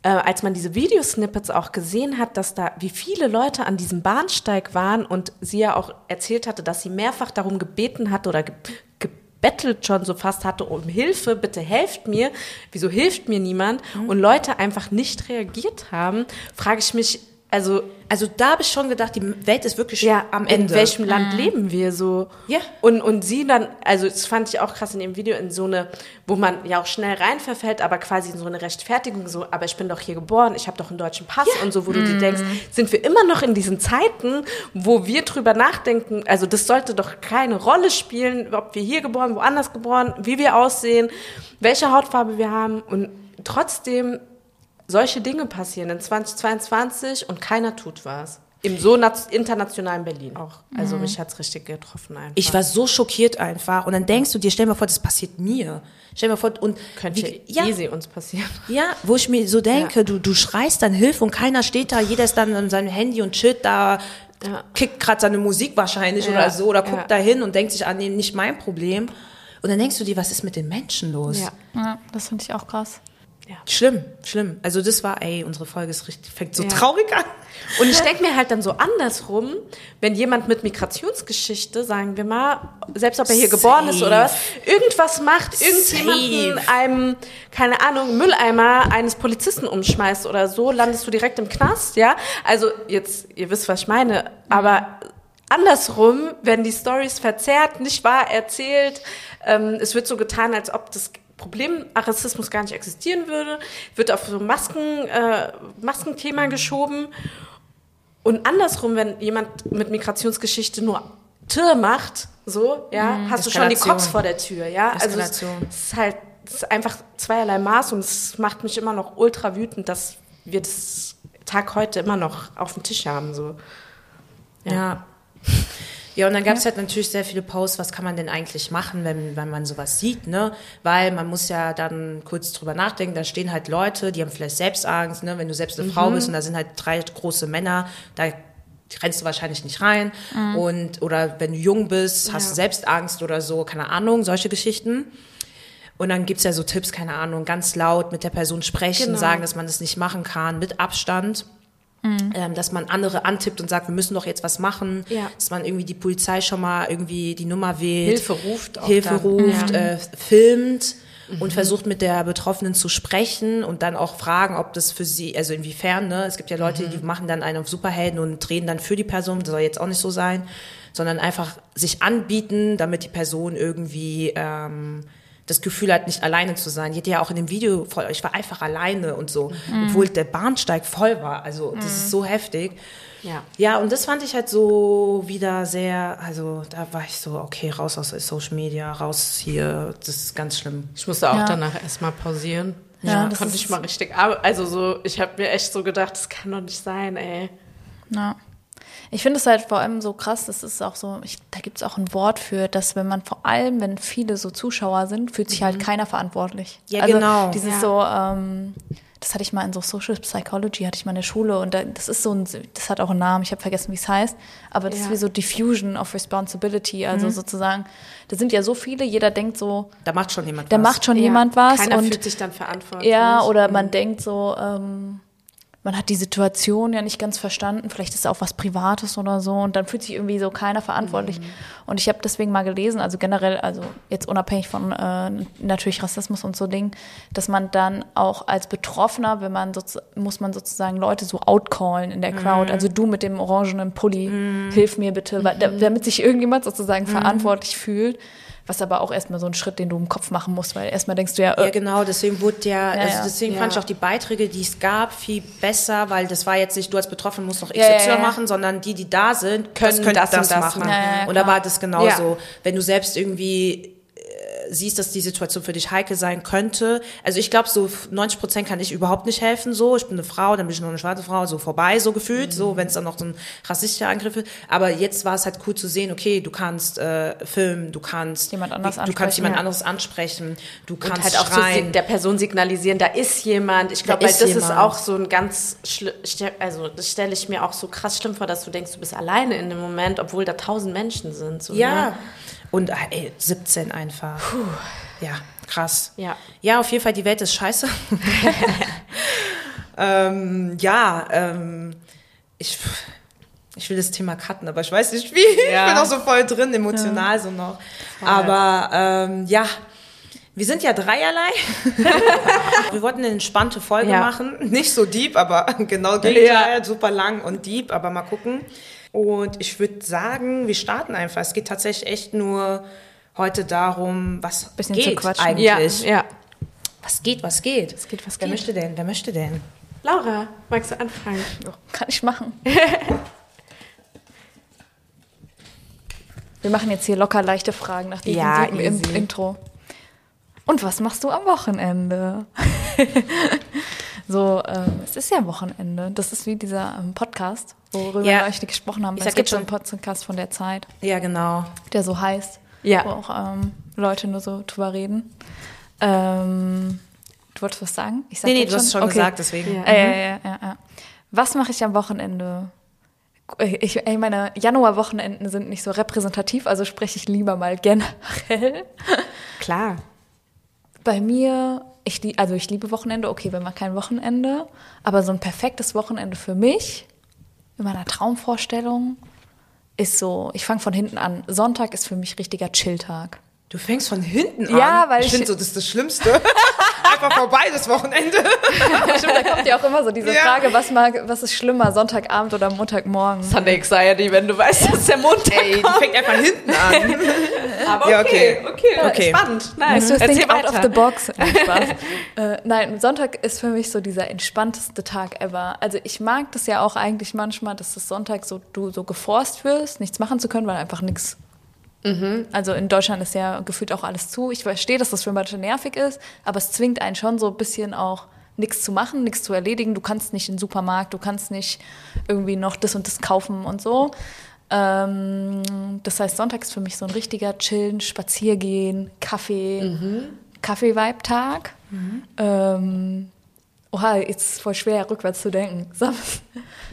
äh, als man diese Videosnippets auch gesehen hat, dass da wie viele Leute an diesem Bahnsteig waren und sie ja auch erzählt hatte, dass sie mehrfach darum gebeten hat oder ge gebettelt schon so fast hatte um Hilfe, bitte helft mir, wieso hilft mir niemand mhm. und Leute einfach nicht reagiert haben, frage ich mich, also, also da habe ich schon gedacht, die Welt ist wirklich ja, am Ende. In welchem Land mhm. leben wir so? Ja. Und, und sie dann, also das fand ich auch krass in dem Video, in so eine, wo man ja auch schnell rein verfällt, aber quasi in so eine Rechtfertigung, so, aber ich bin doch hier geboren, ich habe doch einen deutschen Pass ja. und so, wo mhm. du dir denkst, sind wir immer noch in diesen Zeiten, wo wir drüber nachdenken, also das sollte doch keine Rolle spielen, ob wir hier geboren, woanders geboren, wie wir aussehen, welche Hautfarbe wir haben und trotzdem solche Dinge passieren in 2022 und keiner tut was. Im so internationalen Berlin auch. Also mhm. mich hat's richtig getroffen einfach. Ich war so schockiert einfach. Und dann denkst du dir, stell dir mal vor, das passiert mir. Stell dir mal vor, und könnte wie, ja, easy uns passieren. Ja, wo ich mir so denke, ja. du, du schreist dann Hilfe und keiner steht da, jeder ist dann an seinem Handy und chillt da, ja. kickt gerade seine Musik wahrscheinlich ja. oder so, oder guckt da hin und denkt sich an, ah, nee, nicht mein Problem. Und dann denkst du dir, was ist mit den Menschen los? Ja, ja das finde ich auch krass. Ja. Schlimm, schlimm. Also das war, ey, unsere Folge ist richtig, fängt so ja. traurig an. Und ich denke mir halt dann so andersrum, wenn jemand mit Migrationsgeschichte, sagen wir mal, selbst ob er hier Safe. geboren ist oder was, irgendwas macht, irgendjemanden Safe. einem, keine Ahnung, Mülleimer eines Polizisten umschmeißt oder so, landest du direkt im Knast, ja? Also jetzt, ihr wisst, was ich meine, aber andersrum werden die Stories verzerrt, nicht wahr erzählt. Ähm, es wird so getan, als ob das Problem Rassismus gar nicht existieren würde, wird auf so Masken, äh, Maskenthema geschoben. Und andersrum, wenn jemand mit Migrationsgeschichte nur Tür macht, so, ja, mhm, hast du schon die Cops vor der Tür, ja. Also es ist halt es ist einfach zweierlei Maß und es macht mich immer noch ultra wütend, dass wir das Tag heute immer noch auf dem Tisch haben, so. ja. ja. Ja, und dann gab es halt natürlich sehr viele Posts, was kann man denn eigentlich machen, wenn, wenn man sowas sieht, ne? Weil man muss ja dann kurz drüber nachdenken, da stehen halt Leute, die haben vielleicht Selbstangst, ne? Wenn du selbst eine mhm. Frau bist und da sind halt drei große Männer, da rennst du wahrscheinlich nicht rein. Mhm. Und, oder wenn du jung bist, hast ja. du Selbstangst oder so, keine Ahnung, solche Geschichten. Und dann gibt's ja so Tipps, keine Ahnung, ganz laut mit der Person sprechen, genau. sagen, dass man das nicht machen kann, mit Abstand. Mhm. Ähm, dass man andere antippt und sagt, wir müssen doch jetzt was machen, ja. dass man irgendwie die Polizei schon mal irgendwie die Nummer wählt, Hilfe ruft, Hilfe dann. ruft, ja. äh, filmt mhm. und versucht mit der Betroffenen zu sprechen und dann auch fragen, ob das für sie, also inwiefern, ne? Es gibt ja Leute, mhm. die machen dann einen auf Superhelden und drehen dann für die Person, das soll jetzt auch nicht so sein, sondern einfach sich anbieten, damit die Person irgendwie ähm, das Gefühl hat, nicht alleine zu sein. Ich hatte ja auch in dem Video voll, ich war einfach alleine und so, mhm. obwohl der Bahnsteig voll war. Also das mhm. ist so heftig. Ja. ja, und das fand ich halt so wieder sehr, also da war ich so, okay, raus aus Social Media, raus hier, das ist ganz schlimm. Ich musste auch ja. danach erstmal pausieren. Ja, ja konnte ich mal richtig, also so, ich habe mir echt so gedacht, das kann doch nicht sein, ey. Ja. Ich finde es halt vor allem so krass, das ist auch so, ich, da gibt es auch ein Wort für, dass wenn man vor allem, wenn viele so Zuschauer sind, fühlt sich halt mhm. keiner verantwortlich. Ja, also genau. Dieses ja. so, ähm, das hatte ich mal in so Social Psychology, hatte ich mal in der Schule und das ist so ein, das hat auch einen Namen, ich habe vergessen, wie es heißt, aber das ja. ist wie so Diffusion of Responsibility, also mhm. sozusagen, da sind ja so viele, jeder denkt so, da macht schon jemand da was. Da macht schon ja. jemand was. Keiner und, fühlt sich dann verantwortlich. Ja, oder mhm. man denkt so, ähm, man hat die Situation ja nicht ganz verstanden, vielleicht ist es auch was Privates oder so und dann fühlt sich irgendwie so keiner verantwortlich. Mhm. Und ich habe deswegen mal gelesen, also generell, also jetzt unabhängig von äh, natürlich Rassismus und so Ding, dass man dann auch als Betroffener, wenn man so, muss man sozusagen Leute so outcallen in der Crowd, mhm. also du mit dem orangenen Pulli, mhm. hilf mir bitte, mhm. damit sich irgendjemand sozusagen mhm. verantwortlich fühlt was aber auch erstmal so ein Schritt, den du im Kopf machen musst, weil erstmal denkst du ja. Äh, ja, genau, deswegen wurde ja, ja also deswegen ja. fand ich auch die Beiträge, die es gab, viel besser, weil das war jetzt nicht, du als Betroffener musst noch XY ja, machen, sondern die, die da sind, können das, können das, das, das machen. und da war das genauso. Wenn du selbst irgendwie siehst, dass die Situation für dich heikel sein könnte. Also ich glaube, so 90 Prozent kann ich überhaupt nicht helfen. So, ich bin eine Frau, dann bin ich nur eine schwarze Frau, so vorbei, so gefühlt, mhm. so wenn es dann noch so ein rassistischer Angriff ist. Aber jetzt war es halt cool zu sehen, okay, du kannst äh, filmen, du kannst jemand anders du kannst jemand ja. anderes ansprechen, du kannst Und halt auch schreien. der Person signalisieren, da ist jemand. Ich glaube, weil das jemand. ist auch so ein ganz, also das stelle ich mir auch so krass schlimm vor, dass du denkst, du bist alleine in dem Moment, obwohl da tausend Menschen sind. So, ja. Ne? Und ah, ey, 17 einfach. Puh. Ja, krass. Ja. Ja, auf jeden Fall, die Welt ist scheiße. ähm, ja, ähm, ich, ich will das Thema cutten, aber ich weiß nicht wie. Ja. Ich bin auch so voll drin, emotional ja. so noch. Voll. Aber ähm, ja, wir sind ja dreierlei. wir wollten eine entspannte Folge ja. machen. Nicht so deep, aber genau Gegenteil. Ja. Super lang und deep, aber mal gucken. Und ich würde sagen, wir starten einfach. Es geht tatsächlich echt nur heute darum, was Bisschen geht zu quatschen. eigentlich. Ja, ja. Was geht, was geht? Was geht, was Wer geht. möchte denn? Wer möchte denn? Laura, magst du anfangen? Oh, kann ich machen. wir machen jetzt hier locker leichte Fragen nach diesem ja, Intro. Und was machst du am Wochenende? so, ähm, es ist ja Wochenende. Das ist wie dieser ähm, Podcast, worüber ja. wir euch gesprochen haben. Ich es gibt schon einen Podcast von der Zeit. Ja, genau. Der so heißt. Ja. Wo auch ähm, Leute nur so drüber reden. Ähm, du wolltest was sagen? Ich sag nee, nee, du hast es schon okay. gesagt, deswegen. Ja, ja, ja, ja, ja. Was mache ich am Wochenende? Ich, ich meine, Januarwochenenden sind nicht so repräsentativ, also spreche ich lieber mal generell. Klar. Bei mir ich, also ich liebe Wochenende, okay, wenn man kein Wochenende, aber so ein perfektes Wochenende für mich, in meiner Traumvorstellung, ist so, ich fange von hinten an. Sonntag ist für mich richtiger Chilltag. Du fängst von hinten an. Ja, weil ich, ich finde so, das ist das Schlimmste. Einfach vorbei das Wochenende. Stimmt, da kommt ja auch immer so diese ja. Frage, was mag, was ist schlimmer, Sonntagabend oder Montagmorgen? Sunday Anxiety, wenn du weißt, dass der Montag Ey, die fängt einfach hinten an. Aber okay, ja, okay, okay, okay. spannend. Nice. Mhm. Erzähl out of the box. Nein, Spaß. äh, nein, Sonntag ist für mich so dieser entspannteste Tag ever. Also ich mag das ja auch eigentlich manchmal, dass das Sonntag so du so geforst wirst, nichts machen zu können, weil einfach nichts Mhm. Also in Deutschland ist ja gefühlt auch alles zu. Ich verstehe, dass das für manche nervig ist, aber es zwingt einen schon so ein bisschen auch nichts zu machen, nichts zu erledigen. Du kannst nicht in den Supermarkt, du kannst nicht irgendwie noch das und das kaufen und so. Ähm, das heißt, Sonntag ist für mich so ein richtiger Chillen, Spaziergehen, Kaffee, mhm. Kaffee-Vibe-Tag. Mhm. Ähm, oha, jetzt ist voll schwer, rückwärts zu denken. Sam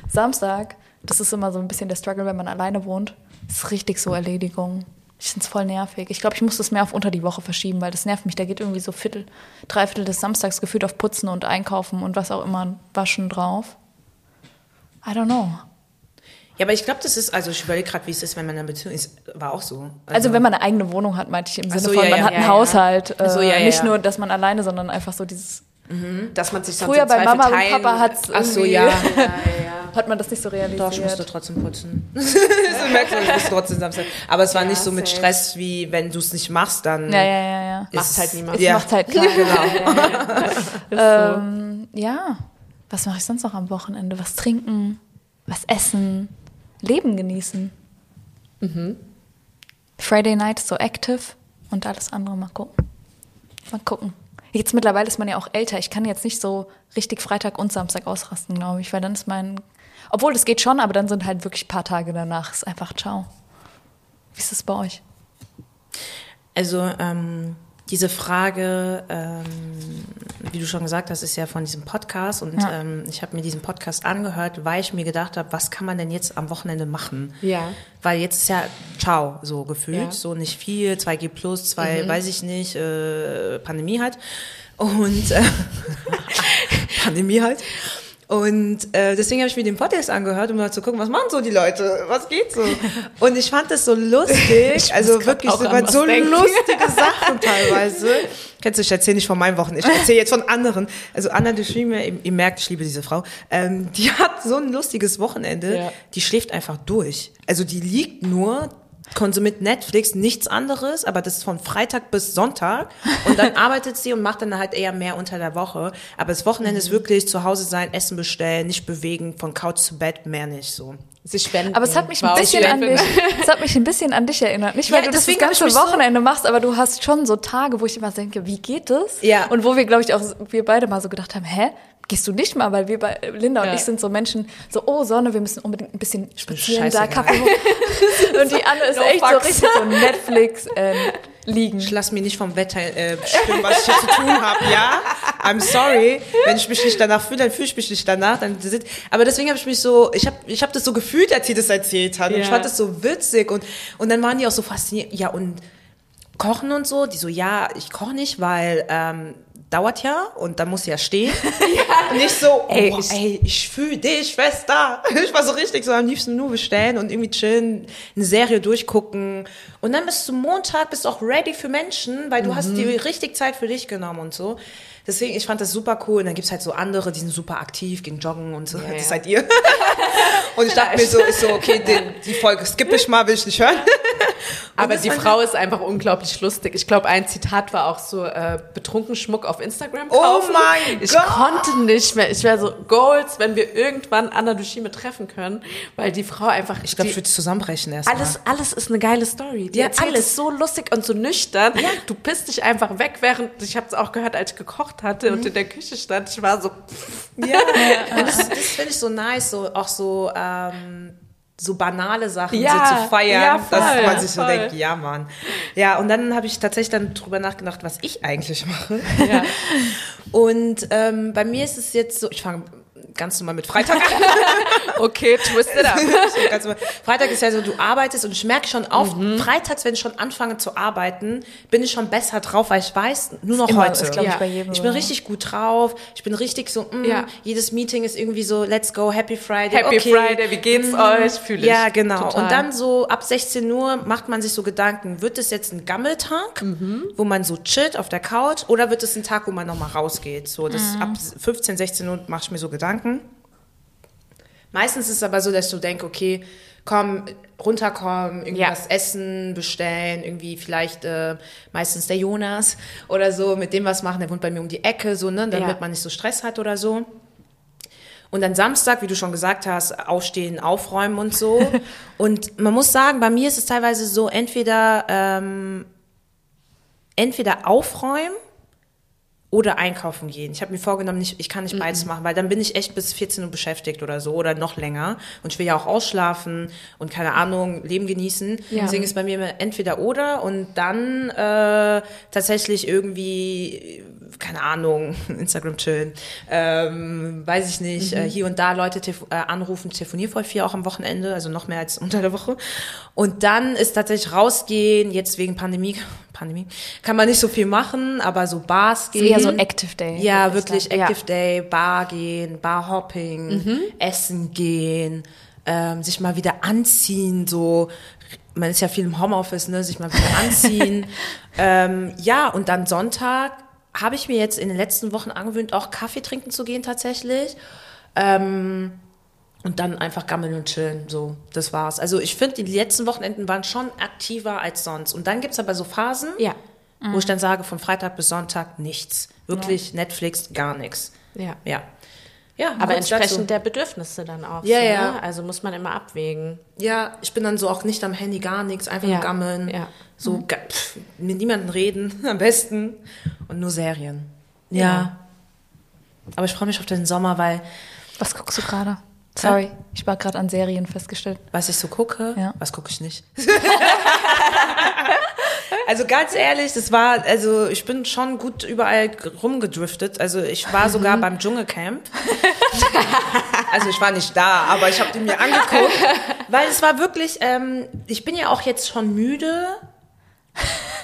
Samstag, das ist immer so ein bisschen der Struggle, wenn man alleine wohnt. Das ist richtig so Erledigung. Ich finde es voll nervig. Ich glaube, ich muss das mehr auf unter die Woche verschieben, weil das nervt mich. Da geht irgendwie so Viertel, Dreiviertel des Samstags gefühlt auf Putzen und Einkaufen und was auch immer, Waschen drauf. I don't know. Ja, aber ich glaube, das ist, also ich überlege gerade, wie es ist, wenn man in einer Beziehung ist, war auch so. Also, also wenn man eine eigene Wohnung hat, meinte ich im Sinne so, von, ja, man ja, hat einen ja, Haushalt. Äh, so, nicht nur, dass man alleine, sondern einfach so dieses Mhm. Dass man sich sonst Früher bei Mama teilen. und Papa hat Ach so, ja. ja, ja. Hat man das nicht so realisiert? Doch, ich musste trotzdem putzen. du merkst, ich musste trotzdem Samstag. Aber es war nicht so mit Stress, wie wenn du es nicht machst, dann. Ja, ja, ja, ja. Macht halt niemand. Ja. Macht halt klar. genau. ähm, ja. Was mache ich sonst noch am Wochenende? Was trinken? Was essen? Leben genießen. Mhm. Friday Night ist so active und alles andere mal gucken. Mal gucken. Jetzt mittlerweile ist man ja auch älter. Ich kann jetzt nicht so richtig Freitag und Samstag ausrasten, glaube ich, weil dann ist mein. Obwohl, das geht schon, aber dann sind halt wirklich ein paar Tage danach. Ist einfach ciao. Wie ist das bei euch? Also, ähm, diese Frage, ähm, wie du schon gesagt hast, ist ja von diesem Podcast und ja. ähm, ich habe mir diesen Podcast angehört, weil ich mir gedacht habe, was kann man denn jetzt am Wochenende machen? Ja. Weil jetzt ist ja ciao, so gefühlt, ja. so nicht viel, 2G plus, 2, mhm. weiß ich nicht, äh, Pandemie halt und äh, Pandemie halt. Und äh, deswegen habe ich mir den Podcast angehört, um mal zu gucken, was machen so die Leute, was geht so. Und ich fand das so lustig, also wirklich, so denken. lustige Sachen teilweise. Kennst du, ich erzähle nicht von meinem Wochenende, ich erzähle jetzt von anderen. Also Anna de Schwiemer, ihr, ihr merkt, ich liebe diese Frau, ähm, die hat so ein lustiges Wochenende, ja. die schläft einfach durch. Also die liegt nur konsumiert Netflix, nichts anderes, aber das ist von Freitag bis Sonntag. Und dann arbeitet sie und macht dann halt eher mehr unter der Woche. Aber das Wochenende mhm. ist wirklich zu Hause sein, Essen bestellen, nicht bewegen, von Couch zu Bett, mehr nicht so. Sie spenden. Aber es hat mich ein bisschen an dich, es hat mich ein bisschen an dich erinnert. Nicht, weil ja, du das, das ganze Wochenende so machst, aber du hast schon so Tage, wo ich immer denke, wie geht das? Ja. Und wo wir, glaube ich, auch, wir beide mal so gedacht haben, hä? Gehst du nicht mal, weil wir bei Linda ja. und ich sind so Menschen, so, oh Sonne, wir müssen unbedingt ein bisschen spazieren, da Kaffee und die Anne ist no echt fucks. so richtig so Netflix ähm, liegen. Ich lass mich nicht vom Wetter äh, bestimmen, was ich hier zu tun habe, ja? I'm sorry. Wenn ich mich nicht danach fühle, dann fühle ich mich nicht danach. Dann sit Aber deswegen habe ich mich so, ich habe ich hab das so gefühlt, als sie das erzählt hat. Ja. Und ich fand das so witzig. Und, und dann waren die auch so fasziniert. Ja, und kochen und so. Die so, ja, ich koche nicht, weil ähm, dauert ja und dann muss ja stehen. ja. Nicht so, ey, oh, ich, ey, ich fühle dich, Schwester. Ich war so richtig so am liebsten nur bestellen und irgendwie chillen, eine Serie durchgucken. Und dann bist du Montag, bist auch ready für Menschen, weil du mhm. hast dir richtig Zeit für dich genommen und so. Deswegen, ich fand das super cool. Und dann gibt's halt so andere, die sind super aktiv, gegen Joggen und so. Ja, das seid ihr. und ich dachte mir so, ich so, okay, den, die Folge skippe ich mal, will ich nicht hören. Aber die Frau ist einfach unglaublich lustig. Ich glaube, ein Zitat war auch so, äh, betrunken Schmuck auf Instagram oh kaufen. Oh mein ich Gott! Ich konnte nicht mehr. Ich wäre so, Goals, wenn wir irgendwann Anna Dushime treffen können, weil die Frau einfach... Ich glaube, ich würde zusammenbrechen erstmal. Alles, alles ist eine geile Story. Die ja, alles so lustig und so nüchtern. Ja. Du pisst dich einfach weg, während... Ich habe es auch gehört, als ich gekocht hatte mhm. und in der Küche stand. Ich war so... Pff. Ja, ja. das, das finde ich so nice, so auch so... Ähm, so banale Sachen ja, so zu feiern, ja, voll, dass man sich so voll. denkt, ja Mann. Ja, und dann habe ich tatsächlich dann drüber nachgedacht, was ich eigentlich mache. Ja. und ähm, bei mir ist es jetzt so, ich fange ganz normal mit Freitag okay, twist it up. Freitag ist ja so, du arbeitest und ich merke schon auf, mhm. freitags, wenn ich schon anfange zu arbeiten, bin ich schon besser drauf, weil ich weiß, nur noch Immer, heute. Ja. Ich, bei jedem ich bin richtig gut drauf, ich bin richtig so, mh, ja. jedes Meeting ist irgendwie so, let's go, Happy Friday. Happy okay. Friday, wie geht's mhm. euch? Fühle ich. Ja, genau. Total. Und dann so ab 16 Uhr macht man sich so Gedanken, wird es jetzt ein Gammeltag, mhm. wo man so chillt auf der Couch oder wird es ein Tag, wo man nochmal rausgeht? So, das mhm. ab 15, 16 Uhr mache ich mir so Gedanken. Meistens ist es aber so, dass so denke, okay, komm, runterkommen, irgendwas ja. essen, bestellen, irgendwie vielleicht äh, meistens der Jonas oder so, mit dem was machen, der wohnt bei mir um die Ecke, so, ne, damit ja. man nicht so Stress hat oder so. Und dann Samstag, wie du schon gesagt hast, aufstehen, aufräumen und so. und man muss sagen, bei mir ist es teilweise so, entweder, ähm, entweder aufräumen oder einkaufen gehen. Ich habe mir vorgenommen, ich, ich kann nicht beides machen, weil dann bin ich echt bis 14 Uhr beschäftigt oder so oder noch länger. Und ich will ja auch ausschlafen und keine Ahnung, Leben genießen. Ja. Deswegen ist bei mir immer entweder oder und dann äh, tatsächlich irgendwie, keine Ahnung, Instagram chillen, ähm, weiß ich nicht, mhm. äh, hier und da Leute telef äh, anrufen, telefoniere voll viel auch am Wochenende, also noch mehr als unter der Woche. Und dann ist tatsächlich rausgehen, jetzt wegen Pandemie, Pandemie, kann man nicht so viel machen, aber so Bars gehen. Eher so Active Day. Ja, wirklich Active ja. Day, Bar gehen, Barhopping, mhm. Essen gehen, ähm, sich mal wieder anziehen, so man ist ja viel im Homeoffice, ne, sich mal wieder anziehen. ähm, ja, und dann Sonntag habe ich mir jetzt in den letzten Wochen angewöhnt, auch Kaffee trinken zu gehen tatsächlich. Ähm, und dann einfach gammeln und chillen. So, das war's. Also ich finde, die letzten Wochenenden waren schon aktiver als sonst. Und dann gibt's aber so Phasen, ja. mhm. wo ich dann sage, von Freitag bis Sonntag nichts. Wirklich ja. Netflix, gar nichts. Ja. Ja. Ja, aber entsprechend dazu. der Bedürfnisse dann auch. Ja, so, ja. Ne? Also muss man immer abwägen. Ja, ich bin dann so auch nicht am Handy, gar nichts, einfach ja. gammeln. Ja. So mhm. pff, mit niemandem reden, am besten. Und nur Serien. Ja. ja. Aber ich freue mich auf den Sommer, weil. Was guckst du gerade? Sorry, ich war gerade an Serien festgestellt. Was ich so gucke? Ja. Was gucke ich nicht? also ganz ehrlich, das war, also ich bin schon gut überall rumgedriftet. Also ich war sogar mhm. beim Dschungelcamp. also ich war nicht da, aber ich habe die mir angeguckt, weil es war wirklich, ähm, ich bin ja auch jetzt schon müde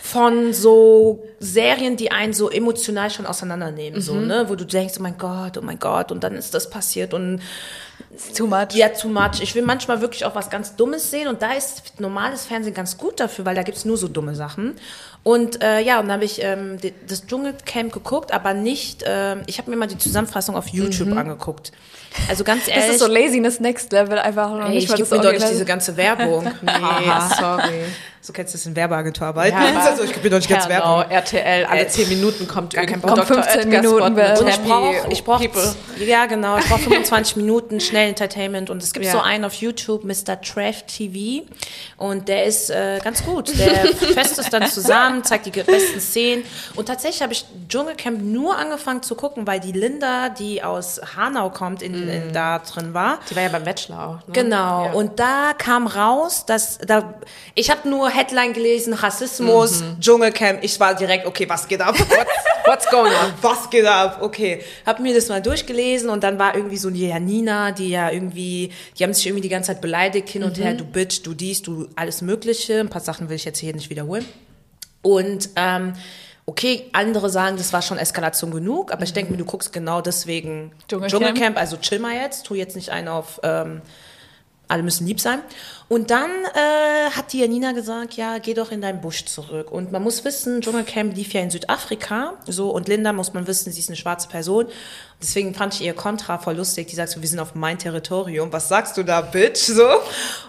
von so Serien, die einen so emotional schon auseinandernehmen, mhm. so, ne, wo du denkst, oh mein Gott, oh mein Gott, und dann ist das passiert und Too much. Ja, too much. Ich will manchmal wirklich auch was ganz Dummes sehen und da ist normales Fernsehen ganz gut dafür, weil da gibt's nur so dumme Sachen. Und äh, ja, und dann habe ich ähm, das Dschungelcamp geguckt, aber nicht, äh, ich habe mir mal die Zusammenfassung auf YouTube mhm. angeguckt. Also ganz ehrlich. Das ist so Laziness Next Level einfach noch ey, nicht. Ich gebe mir doch nicht diese ganze Werbung. nee, sorry. So kennst du es in Werbeagentur arbeiten. Ja, also ich gebe mir doch nicht ganz Werbung. RTL, alle 10 Minuten kommt gar kein kommt 15 Minuten. Und ich brauche, ich brauch, ja genau, ich brauche 25 Minuten schnell Entertainment und es gibt ja. so einen auf YouTube, Mr. Trash TV und der ist äh, ganz gut. Der fest es dann zusammen, zeigt die besten Szenen und tatsächlich habe ich Dschungelcamp nur angefangen zu gucken, weil die Linda, die aus Hanau kommt, in, in, da drin war. Die war ja beim Bachelor auch. Ne? Genau. Ja. Und da kam raus, dass da ich habe nur Headline gelesen, Rassismus, mhm. Dschungelcamp. Ich war direkt, okay, was geht ab? What's, what's going on? Was geht ab? Okay. Hab mir das mal durchgelesen und dann war irgendwie so eine Janina, die ja irgendwie, die haben sich irgendwie die ganze Zeit beleidigt hin und mhm. her, du Bitch, du dies, du alles Mögliche. Ein paar Sachen will ich jetzt hier nicht wiederholen. Und ähm, okay, andere sagen, das war schon Eskalation genug, aber ich denke mir, du guckst genau deswegen Dschungelcamp, Dschungelcamp also chill mal jetzt, tu jetzt nicht einen auf ähm, alle müssen lieb sein. Und dann äh, hat die Janina gesagt, ja, geh doch in deinen Busch zurück. Und man muss wissen, Dschungelcamp lief ja in Südafrika, so und Linda muss man wissen, sie ist eine schwarze Person. Deswegen fand ich ihr Kontra voll lustig. Die sagt so, wir sind auf mein Territorium. Was sagst du da, Bitch? So.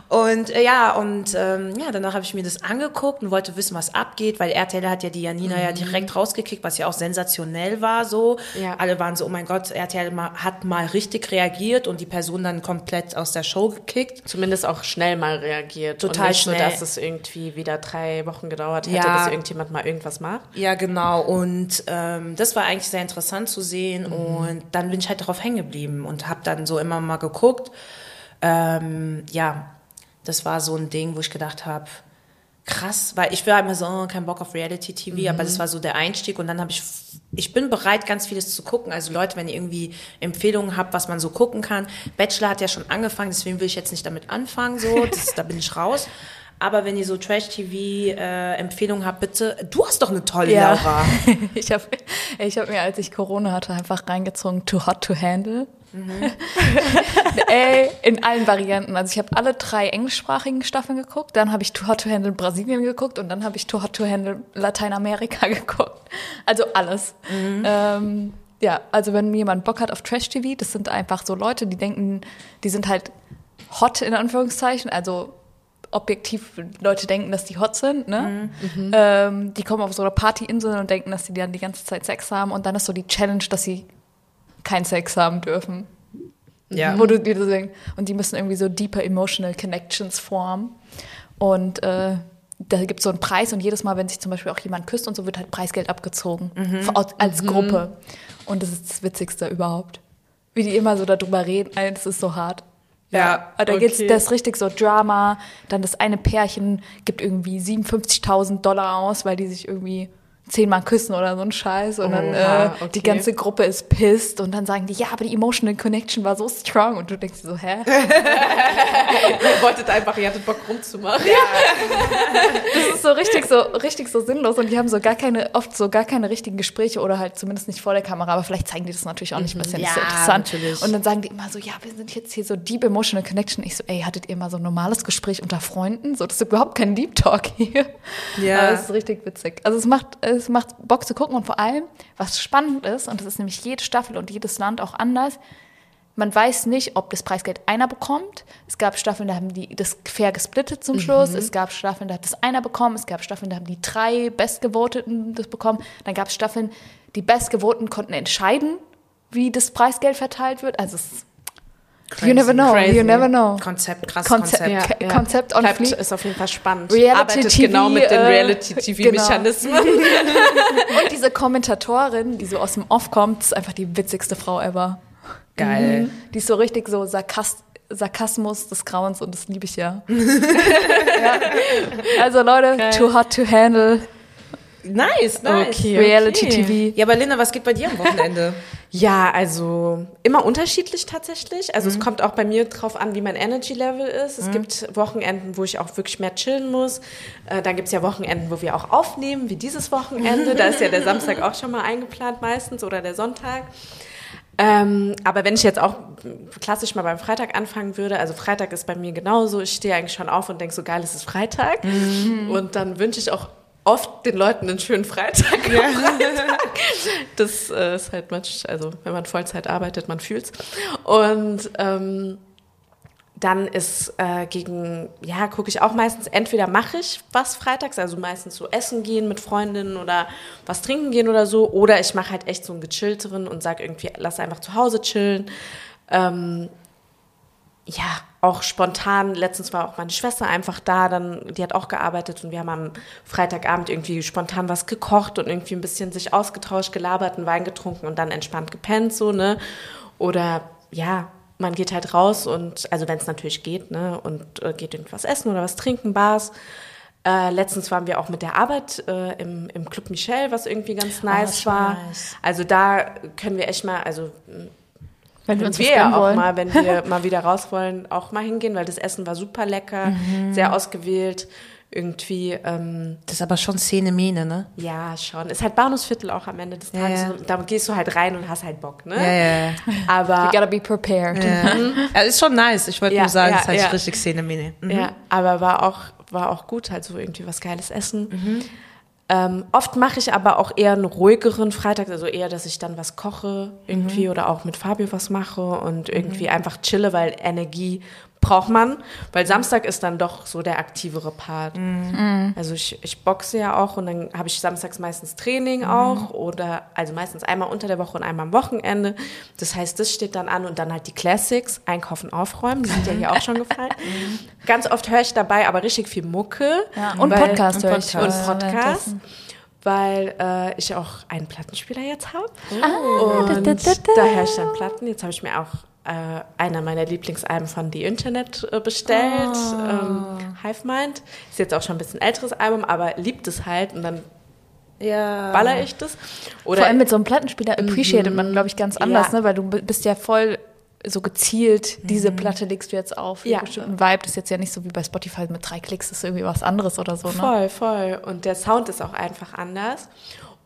Und äh, ja, und ähm, ja, danach habe ich mir das angeguckt und wollte wissen, was abgeht, weil RTL hat ja die Janina mhm. ja direkt rausgekickt, was ja auch sensationell war. So, ja. alle waren so, oh mein Gott, RTL hat mal richtig reagiert und die Person dann komplett aus der Show gekickt. Zumindest auch schnell mal reagiert. Total und nicht schnell. So, dass es irgendwie wieder drei Wochen gedauert hätte, ja. bis irgendjemand mal irgendwas macht. Ja, genau. Und ähm, das war eigentlich sehr interessant zu sehen. Mhm. Und dann bin ich halt darauf hängen geblieben und habe dann so immer mal geguckt. Ähm, ja, das war so ein Ding, wo ich gedacht habe, krass, weil ich war immer so, oh, kein Bock auf Reality-TV, mhm. aber das war so der Einstieg und dann habe ich, ich bin bereit, ganz vieles zu gucken. Also Leute, wenn ihr irgendwie Empfehlungen habt, was man so gucken kann. Bachelor hat ja schon angefangen, deswegen will ich jetzt nicht damit anfangen, so, das, da bin ich raus. Aber wenn ihr so Trash-TV-Empfehlungen äh, habt, bitte, du hast doch eine tolle ja. Laura. ich habe ich hab mir, als ich Corona hatte, einfach reingezogen, Too Hot to Handle. Mhm. Ey, in allen Varianten. Also ich habe alle drei englischsprachigen Staffeln geguckt, dann habe ich Too Hot to Handle Brasilien geguckt und dann habe ich Too Hot to Handle Lateinamerika geguckt. Also alles. Mhm. Ähm, ja, also wenn jemand Bock hat auf Trash-TV, das sind einfach so Leute, die denken, die sind halt hot in Anführungszeichen, also objektiv Leute denken, dass die hot sind, ne? Mhm. Ähm, die kommen auf so eine Partyinsel und denken, dass die dann die ganze Zeit Sex haben und dann ist so die Challenge, dass sie keinen Sex haben dürfen. Ja. Wo du dir denkst, und die müssen irgendwie so deeper emotional connections formen. Und äh, da gibt es so einen Preis und jedes Mal, wenn sich zum Beispiel auch jemand küsst und so, wird halt Preisgeld abgezogen. Mhm. Als mhm. Gruppe. Und das ist das Witzigste überhaupt. Wie die immer so darüber reden, das ist so hart. Ja, ja da okay. geht's, das ist richtig so Drama. Dann das eine Pärchen gibt irgendwie 57.000 Dollar aus, weil die sich irgendwie zehnmal küssen oder so ein Scheiß und dann äh, okay. die ganze Gruppe ist pissed und dann sagen die, ja, aber die emotional connection war so strong und du denkst so, hä? ihr wolltet einfach, ihr hattet Bock rumzumachen. Ja. das ist so richtig so richtig so sinnlos und die haben so gar keine oft so gar keine richtigen Gespräche oder halt zumindest nicht vor der Kamera, aber vielleicht zeigen die das natürlich auch nicht ein bisschen ja, so interessant. Natürlich. Und dann sagen die immer so, ja, wir sind jetzt hier so deep emotional connection. Ich so, ey, hattet ihr mal so ein normales Gespräch unter Freunden? So, das ist überhaupt kein Deep Talk hier. Ja. Aber es ist richtig witzig. Also es macht es macht Bock zu gucken und vor allem, was spannend ist, und das ist nämlich jede Staffel und jedes Land auch anders, man weiß nicht, ob das Preisgeld einer bekommt. Es gab Staffeln, da haben die das fair gesplittet zum Schluss. Mhm. Es gab Staffeln, da hat das einer bekommen. Es gab Staffeln, da haben die drei Bestgevoteten das bekommen. Dann gab es Staffeln, die Bestgevoteten konnten entscheiden, wie das Preisgeld verteilt wird. Also es Crazy. You never know. Crazy. You never know. Konzept, krass Konzept. Konzept, ja, ja. Konzept on Bleibt, ist auf jeden Fall spannend. Reality Arbeitet TV, genau mit den äh, Reality-TV-Mechanismen. Genau. Und diese Kommentatorin, die so aus dem Off kommt, ist einfach die witzigste Frau ever. Geil. Mhm. Die ist so richtig so Sarkast Sarkasmus des Grauens und das liebe ich ja. ja. Also Leute, Geil. too hot to handle. Nice, nice. Okay, Reality okay. TV. Ja, aber Linda, was geht bei dir am Wochenende? ja, also immer unterschiedlich tatsächlich. Also mhm. es kommt auch bei mir drauf an, wie mein Energy Level ist. Es mhm. gibt Wochenenden, wo ich auch wirklich mehr chillen muss. Äh, dann gibt es ja Wochenenden, wo wir auch aufnehmen, wie dieses Wochenende. da ist ja der Samstag auch schon mal eingeplant meistens oder der Sonntag. Ähm, aber wenn ich jetzt auch klassisch mal beim Freitag anfangen würde, also Freitag ist bei mir genauso, ich stehe eigentlich schon auf und denke so geil, es ist Freitag. Mhm. Und dann wünsche ich auch oft den Leuten einen schönen Freitag. Ja. Freitag. Das äh, ist halt manchmal, also wenn man Vollzeit arbeitet, man fühlt's. Und ähm, dann ist äh, gegen, ja, gucke ich auch meistens, entweder mache ich was freitags, also meistens so essen gehen mit Freundinnen oder was trinken gehen oder so, oder ich mache halt echt so einen gechillteren und sage irgendwie, lass einfach zu Hause chillen. Ähm, ja, auch spontan, letztens war auch meine Schwester einfach da, dann, die hat auch gearbeitet und wir haben am Freitagabend irgendwie spontan was gekocht und irgendwie ein bisschen sich ausgetauscht, gelabert, einen Wein getrunken und dann entspannt gepennt, so, ne? Oder, ja, man geht halt raus und, also wenn es natürlich geht, ne, und äh, geht irgendwas essen oder was trinken, Bars. Äh, letztens waren wir auch mit der Arbeit äh, im, im Club Michel, was irgendwie ganz oh, nice oh, war. Nice. Also da können wir echt mal, also wenn wir uns wir ja auch wollen. mal, wenn wir mal wieder raus wollen, auch mal hingehen, weil das Essen war super lecker, mhm. sehr ausgewählt. Irgendwie. Ähm, das ist aber schon Szene Mene, ne? Ja, schon. Ist halt Bahnhofsviertel auch am Ende des Tages. Ja, ja. Da gehst du halt rein und hast halt Bock, ne? Ja, ja. Aber. You gotta be prepared. Ja, ja ist schon nice. Ich wollte nur sagen, es ist halt richtig Szene Mene. Mhm. Ja, aber war auch, war auch gut, halt so irgendwie was Geiles essen. Mhm. Ähm, oft mache ich aber auch eher einen ruhigeren Freitag, also eher, dass ich dann was koche irgendwie mhm. oder auch mit Fabio was mache und irgendwie mhm. einfach chille, weil Energie braucht man, weil Samstag ist dann doch so der aktivere Part. Mhm. Also ich, ich boxe ja auch und dann habe ich samstags meistens Training mhm. auch oder also meistens einmal unter der Woche und einmal am Wochenende. Das heißt, das steht dann an und dann halt die Classics, einkaufen, aufräumen, die sind ja hier auch schon gefallen. Mhm. Ganz oft höre ich dabei aber richtig viel Mucke. Ja, und weil, Podcast höre ich. Und Podcast weil äh, ich auch einen Plattenspieler jetzt habe. Oh. Und da, da, da, da höre ich dann Platten. Jetzt habe ich mir auch äh, einer meiner Lieblingsalben von The Internet äh, bestellt. Oh. Ähm, Hive Mind. Ist jetzt auch schon ein bisschen älteres Album, aber liebt es halt und dann Ja. baller ich das. Oder Vor allem mit so einem Plattenspieler appreciated man, glaube ich, ganz anders, Ja. ne? Weil du bist ja voll so gezielt, diese Platte legst du jetzt auf, Ja. einen bestimmten Vibe. Das ist jetzt ja nicht so wie bei Spotify mit drei Klicks, das ist irgendwie was anderes oder so, ne? Voll, voll. Und der Sound ist auch einfach anders.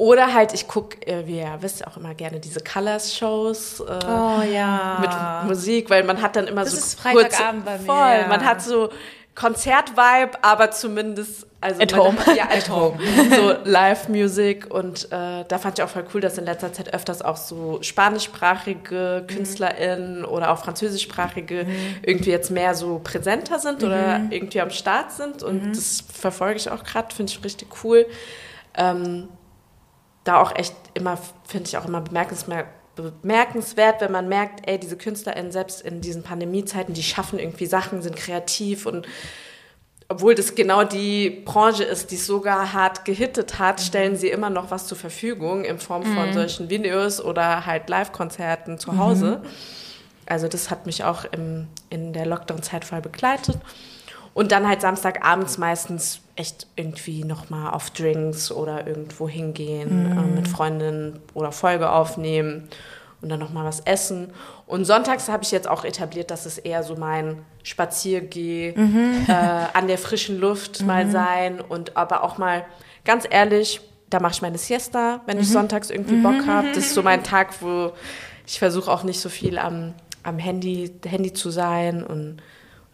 Oder halt, ich gucke, äh, wie ihr wisst, auch immer gerne diese Colors-Shows äh, Oh ja. mit Musik, weil man hat dann immer Das so ist Freitagabend bei mir, Voll, ja. man hat so Konzert-Vibe, aber zumindest also At man, home. Ja, at home. so Live-Music und äh, da fand ich auch voll cool, dass in letzter Zeit öfters auch so spanischsprachige KünstlerInnen oder auch französischsprachige irgendwie jetzt mehr so präsenter sind oder irgendwie am Start sind und das verfolge ich auch gerade, finde ich richtig cool. Ähm, da auch echt immer, finde ich auch immer bemerkenswert, bemerkenswert, wenn man merkt, ey, diese KünstlerInnen selbst in diesen Pandemiezeiten, die schaffen irgendwie Sachen, sind kreativ und obwohl das genau die Branche ist, die es sogar hart gehittet hat, stellen sie immer noch was zur Verfügung in Form von solchen Videos oder halt Live-Konzerten zu Hause. Also das hat mich auch im, in der Lockdown-Zeit voll begleitet. Und dann halt Samstagabends meistens echt irgendwie nochmal auf Drinks oder irgendwo hingehen, äh, mit Freundinnen oder Folge aufnehmen und dann nochmal was essen. Und sonntags habe ich jetzt auch etabliert, dass es eher so mein Spaziergeh äh, an der frischen Luft mal sein. Und aber auch mal, ganz ehrlich, da mache ich meine Siesta, wenn ich sonntags irgendwie Bock habe. Das ist so mein Tag, wo ich versuche auch nicht so viel am, am Handy, Handy zu sein und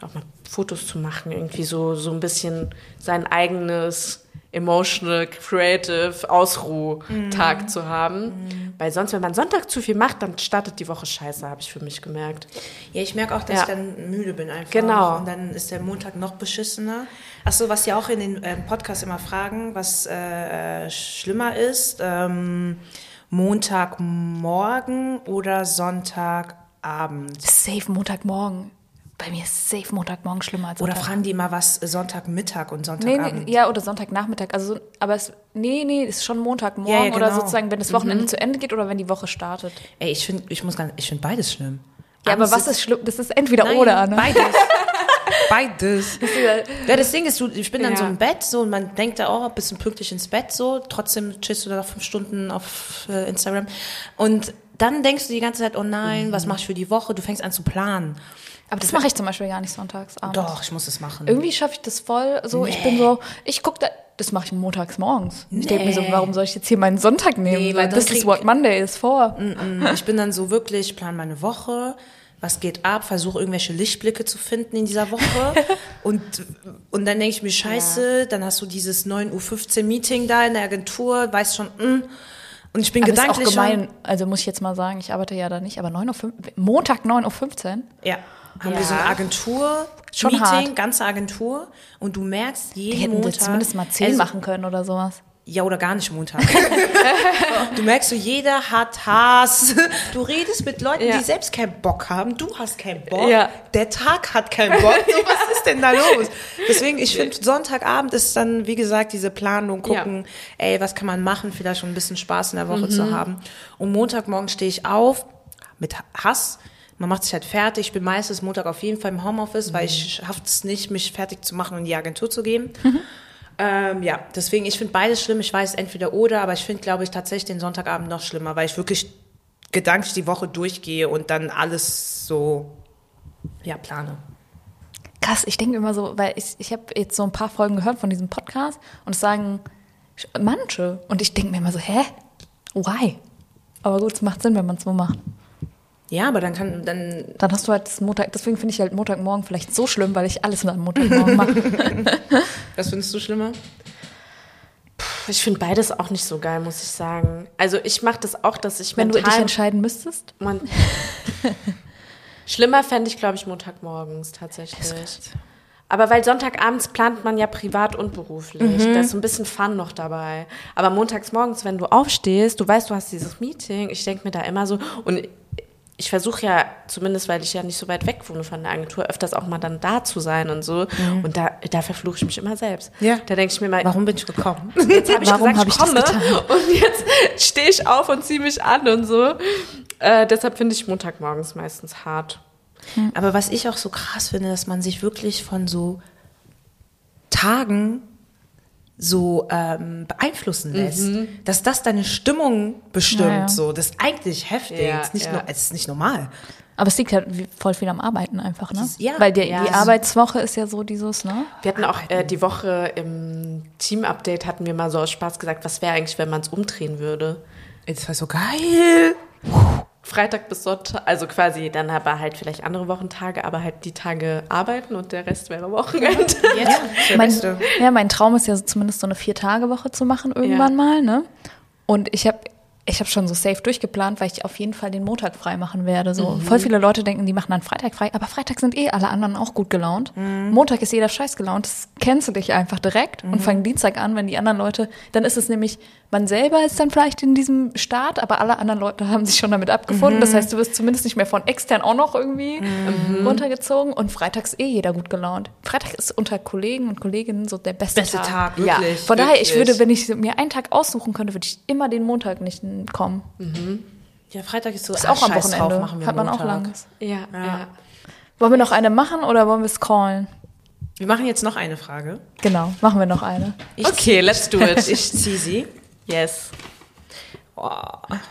auch mal Fotos zu machen, irgendwie so, so ein bisschen sein eigenes emotional, creative Ausruhtag zu haben. Weil sonst, wenn man Sonntag zu viel macht, dann startet die Woche scheiße, habe ich für mich gemerkt. Ja, ich merke auch, dass Ja. ich dann müde bin einfach. Genau. Und dann ist der Montag noch beschissener. Ach so, was ja auch in den ähm, Podcasts immer fragen, was äh, schlimmer ist, ähm, Montagmorgen oder Sonntagabend? Safe Montagmorgen. Bei mir ist safe Montagmorgen schlimmer als Oder Sonntag. fragen die immer was Sonntagmittag und Nee, Sonntagabend? nee, ja, oder Sonntagnachmittag. Also, so- aber es, nee, nee, ist schon Montagmorgen Ja, ja, oder genau. sozusagen, wenn das Wochenende zu Ende geht oder wenn die Woche startet. Ey, ich finde, ich muss ganz, ich finde beides schlimm. Ja, aber Abends was sitz- ist schlimm? Das ist entweder Nein, oder, ne? Beides. beides. Ja, das Ding ist, du, ich bin dann Ja. so im Bett so und man denkt da, oh, bisschen pünktlich ins Bett so, trotzdem chillst du da fünf Stunden auf äh, Instagram und dann denkst du die ganze Zeit, oh nein, was mach ich für die Woche? Du fängst an zu planen. Aber das mache ich zum Beispiel gar nicht sonntags abends. Doch, ich muss es machen. Irgendwie schaffe ich das voll. So, ich bin so, ich gucke da, das mache ich montags morgens. Ich denke mir so, warum soll ich jetzt hier meinen Sonntag nehmen? Nee, weil dann this is krieg- what Monday is for. Mm, Ich bin dann so wirklich, ich plane meine Woche, was geht ab, versuche irgendwelche Lichtblicke zu finden in dieser Woche und, und dann denke ich mir, scheiße, dann hast du dieses 9.15 Uhr Meeting da in der Agentur, weißt schon, mm, und ich bin Aber ist auch gedanklich gemein, also muss ich jetzt mal sagen, ich arbeite ja da nicht, aber 9 Uhr, Montag 9.15 Uhr? Ja. Haben Ja. wir so eine Agentur, Schon Meeting, hart. ganze Agentur und du merkst jeden Die hätten Montag. zumindest mal 10 also, machen können oder sowas. Ja, oder gar nicht Montag. du merkst so, jeder hat Hass. Du redest mit Leuten, Ja. die selbst keinen Bock haben. Du hast keinen Bock. Ja. Der Tag hat keinen Bock. So, was ist denn da los? Deswegen, ich finde, Sonntagabend ist dann, wie gesagt, diese Planung, gucken, ey, was kann man machen, vielleicht schon ein bisschen Spaß in der Woche Mhm. zu haben. Und Montagmorgen stehe ich auf mit Hass. Man macht sich halt fertig. Ich bin meistens Montag auf jeden Fall im Homeoffice, weil ich schaffe es nicht, mich fertig zu machen und in die Agentur zu gehen. Ähm, ja, deswegen, ich finde beides schlimm. Ich weiß entweder oder, aber ich finde, glaube ich, tatsächlich den Sonntagabend noch schlimmer, weil ich wirklich gedanklich die Woche durchgehe und dann alles so, ja, plane. Krass, ich denke immer so, weil ich, ich habe jetzt so ein paar Folgen gehört von diesem Podcast und es sagen manche. Und ich denke mir immer so, hä? Why? Aber gut, es macht Sinn, wenn man es so macht. Ja, aber dann kann, dann, Dann hast du halt das Montag, deswegen finde ich halt Montagmorgen vielleicht so schlimm, weil ich alles am Montagmorgen mache. was findest du schlimmer? Ich finde beides auch nicht so geil, muss ich sagen. Also ich mache das auch, dass ich Wenn du dich entscheiden müsstest. Man, Schlimmer fände ich, glaube ich, Montagmorgens tatsächlich. Aber weil Sonntagabends plant man ja privat und beruflich. Da ist so ein bisschen Fun noch dabei. Aber montags morgens, wenn du aufstehst, du weißt, du hast dieses Meeting, ich denke mir da immer so, und ich versuche ja, zumindest weil ich ja nicht so weit weg wohne von der Agentur, öfters auch mal dann da zu sein und so. Und da, da verfluche ich mich immer selbst. Ja. Da denke ich mir mal, Warum bin ich gekommen? jetzt habe ich Warum gesagt, hab ich ich komme und jetzt stehe ich auf und ziehe mich an und so. Äh, deshalb finde ich Montagmorgens meistens hart. Aber was ich auch so krass finde, dass man sich wirklich von so Tagen so ähm, beeinflussen lässt, dass das deine Stimmung bestimmt. Ja, ja. So, das ist eigentlich heftig. Ja, das ist nicht ja. nur, es ist nicht normal. Aber es liegt halt wie- voll viel am Arbeiten einfach, ne? Ja. Weil die, Ja. die Arbeitswoche ist ja so dieses, ne? Wir hatten auch äh, die Woche im Team-Update hatten wir mal so aus Spaß gesagt, was wäre eigentlich, wenn man es umdrehen würde? Das war so geil. Freitag bis Sonntag, also quasi dann aber halt vielleicht andere Wochentage, aber halt die Tage arbeiten und der Rest wäre Wochenende. Jetzt, ja, Mein, ja, mein Traum ist ja so zumindest so eine Vier-Tage-Woche zu machen irgendwann mal, ne? Und ich habe ich hab schon so safe durchgeplant, weil ich auf jeden Fall den Montag frei machen werde. So voll viele Leute denken, die machen dann Freitag frei, aber Freitag sind eh alle anderen auch gut gelaunt. Montag ist jeder scheiß gelaunt. Das kennst du dich einfach direkt und fang Dienstag an, wenn die anderen Leute, dann ist es nämlich, man selber ist dann vielleicht in diesem Start, aber alle anderen Leute haben sich schon damit abgefunden. Das heißt, du wirst zumindest nicht mehr von extern auch noch irgendwie runtergezogen und freitags eh jeder gut gelaunt. Freitag ist unter Kollegen und Kolleginnen so der beste, Beste Tag. Tag, Ja, wirklich. Von daher, ich würde, wenn ich mir einen Tag aussuchen könnte, würde ich immer den Montag nicht kommen. Ja, Freitag ist so, Ist ah, auch am scheiß drauf, Wochenende. machen wir Hat man auch Montag. langes. Ja, ja. Wollen wir noch eine machen oder wollen wir es callen? Wir machen jetzt noch eine Frage. Genau, machen wir noch eine. Ich Okay, let's do it. Ich ziehe sie. Yes. Oh,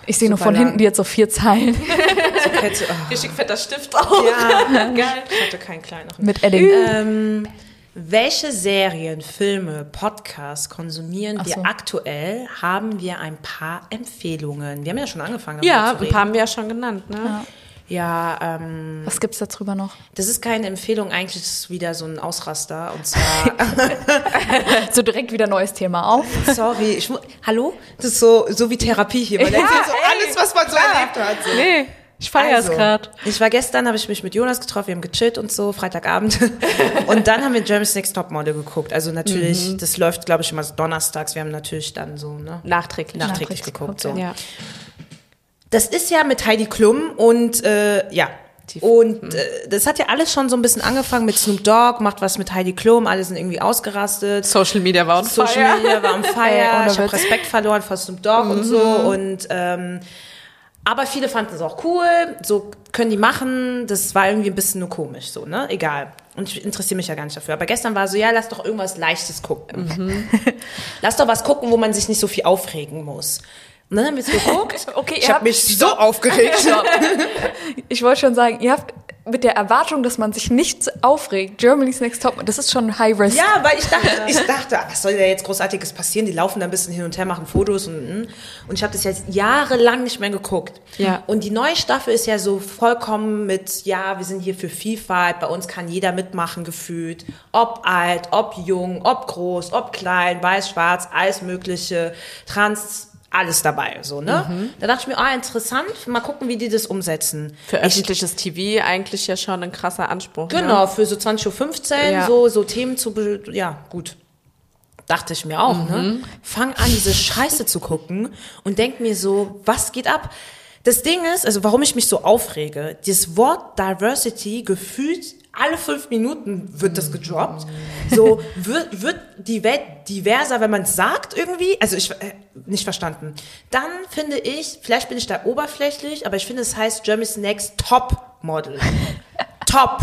Ich sehe nur von lang. hinten die jetzt so vier Zeilen so Kette. Oh. Richtig fetter Stift auch. Ja, geil. Ich hatte keinen kleineren. mit Edding. Ähm, welche Serien, Filme, Podcasts konsumieren Ach wir so. aktuell? Haben wir ein paar Empfehlungen? Wir haben ja schon angefangen. Ja, ein paar haben wir ja schon genannt, ne? Ja. Ja, ähm, Was gibt's da drüber noch? das ist keine Empfehlung, eigentlich ist es wieder so ein Ausraster. Und zwar, So direkt wieder neues Thema auf. sorry, ich, hallo? Das ist so, so wie Therapie hier. Man erzählt so alles, was man so erlebt hat. So. Nee, ich feiere es Also, gerade. Ich war gestern, habe ich mich mit Jonas getroffen, wir haben gechillt und so, Freitagabend. und dann haben wir Jeremy's Next Topmodel geguckt. Also natürlich, Mhm. das läuft, glaube ich, immer so donnerstags. Wir haben natürlich dann so, ne? Nachträglich. Nachträglich Nachträglich geguckt. geguckt, So. Ja. Das ist ja mit Heidi Klum und äh, ja. Die- Und äh, das hat ja alles schon so ein bisschen angefangen mit Snoop Dogg, macht was mit Heidi Klum, alle sind irgendwie ausgerastet. Social Media war on Social fire. Media war Feier, ohne ich habe. Respekt verloren vor Snoop Dogg und so und ähm, aber viele fanden es auch cool, so können die machen, das war irgendwie ein bisschen nur komisch, so, ne, egal. Und ich interessiere mich ja gar nicht dafür. Aber gestern war so, ja, lass doch irgendwas Leichtes gucken. lass doch was gucken, wo man sich nicht so viel aufregen muss. Und dann haben wir es geguckt. Okay, ich habe mich so aufgeregt. Ich wollte schon sagen, ihr habt mit der Erwartung, dass man sich nicht aufregt, Germany's Next Top, das ist schon High Risk. Ja, weil ich dachte, ich dachte, was soll da jetzt großartiges passieren? Die laufen da ein bisschen hin und her, machen Fotos und und und ich habe das jetzt jahrelang nicht mehr geguckt. Ja. Und die neue Staffel ist ja so vollkommen mit, ja, wir sind hier für Vielfalt, bei uns kann jeder mitmachen gefühlt, ob alt, ob jung, ob groß, ob klein, weiß, schwarz, alles mögliche, trans alles dabei, so, ne? Da dachte ich mir, ah, interessant, mal gucken, wie die das umsetzen. Für Ich- öffentliches TV eigentlich ja schon ein krasser Anspruch. Genau, Ne? für so 20.15 Uhr, Ja. so, so Themen zu, ja, gut. Dachte ich mir auch, ne? Fang an, diese Scheiße zu gucken und denk mir so, was geht ab? Das Ding ist, also warum ich mich so aufrege, das Wort Diversity gefühlt alle fünf Minuten wird das gedroppt. So wird, wird die Welt diverser, wenn man es sagt irgendwie. Also ich äh, nicht verstanden. Dann finde ich, vielleicht bin ich da oberflächlich, aber ich finde es heißt Germany's Next Top Model. Top.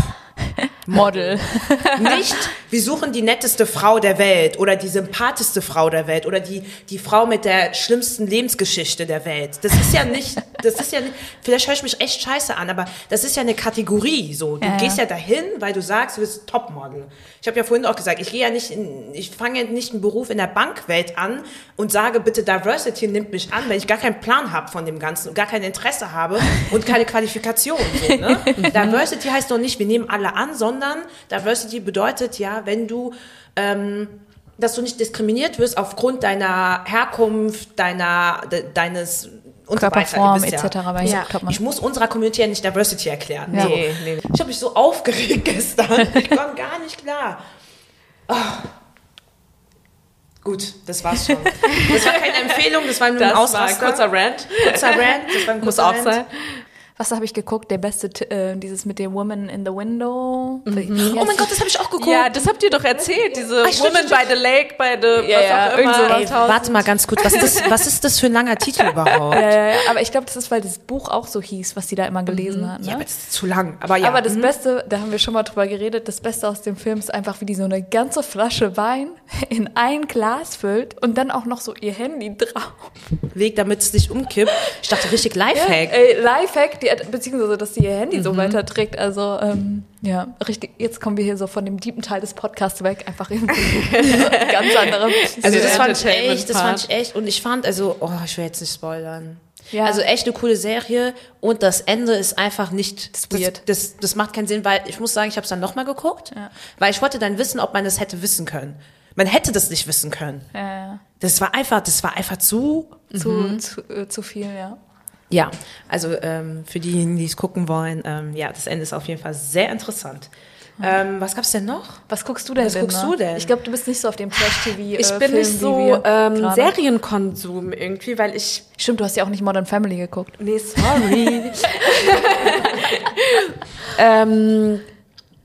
Model. Nicht, wir suchen die netteste Frau der Welt oder die sympathischste Frau der Welt oder die, die Frau mit der schlimmsten Lebensgeschichte der Welt. Das ist ja nicht, das ist ja nicht, vielleicht höre ich mich echt scheiße an, aber das ist ja eine Kategorie, so. Du Ja, ja. gehst ja dahin, weil du sagst, du bist Topmodel. Ich habe ja vorhin auch gesagt, ich gehe ja nicht in, ich fange ja nicht einen Beruf in der Bankwelt an und sage, bitte Diversity nimmt mich an, wenn ich gar keinen Plan habe von dem Ganzen und gar kein Interesse habe und keine Qualifikation, so, ne? Diversity heißt doch nicht, wir nehmen alle an, sondern Diversity bedeutet ja, wenn du, ähm, dass du nicht diskriminiert wirst aufgrund deiner Herkunft, deiner, de, deines und Körperform etc. Ja. Top Ich muss unserer Community ja nicht Diversity erklären. Ja. So. Nee, nee. Ich habe mich so aufgeregt gestern. Ich kam gar nicht klar. Ah. Gut, das war's schon. Das war keine Empfehlung, das war nur ein Das war ein Ausraster. kurzer Rant. kurzer Rant. Das war ein Muss kurzer auch Rant. sein. Was habe ich geguckt? Der beste, äh, dieses mit der Woman in the Window. Mhm. Oh mein Gott, das habe ich auch geguckt. Ja, das habt ihr doch erzählt, diese Ach, Woman by the Lake, by the, Ja, was ja, auch irgend sowas. Ey, warte mal ganz kurz, was ist das, was ist das für ein langer Titel überhaupt? Ja, ja, aber ich glaube, das ist, weil das Buch auch so hieß, was sie da immer gelesen hat. Ne? Ja, aber das ist zu lang. Aber ja. Aber das Beste, da haben wir schon mal drüber geredet, das Beste aus dem Film ist einfach, wie die so eine ganze Flasche Wein in ein Glas füllt und dann auch noch so ihr Handy drauf. Weg, damit es nicht umkippt. Ich dachte richtig Lifehack. Ey, Lifehack, die, beziehungsweise, dass sie ihr Handy so weiterträgt. Also, ähm, ja, richtig. Jetzt kommen wir hier so von dem tiefen Teil des Podcasts weg, einfach in ganz andere. Also das fand ich echt, das fand ich echt. Und ich fand, also, oh, ich will jetzt nicht spoilern. Ja. Also echt eine coole Serie und das Ende ist einfach nicht, das, weird. das, das macht keinen Sinn, weil ich muss sagen, ich habe es dann nochmal geguckt, Ja. weil ich wollte dann wissen, ob man das hätte wissen können. Man hätte das nicht wissen können. Ja, ja. Das war einfach, das war einfach zu, Zu, zu, äh, zu viel, ja. Ja. Also ähm, für diejenigen, die es gucken wollen, ähm, ja, das Ende ist auf jeden Fall sehr interessant. Ähm, was gab's denn noch? Was guckst du denn? Was guckst Linda? du denn? Ich glaube, du bist nicht so auf dem Trash-TV. Ich äh, bin Film nicht so ähm. Serienkonsum irgendwie, weil ich Stimmt, du hast ja auch nicht Modern Family geguckt. Nee, sorry. ähm,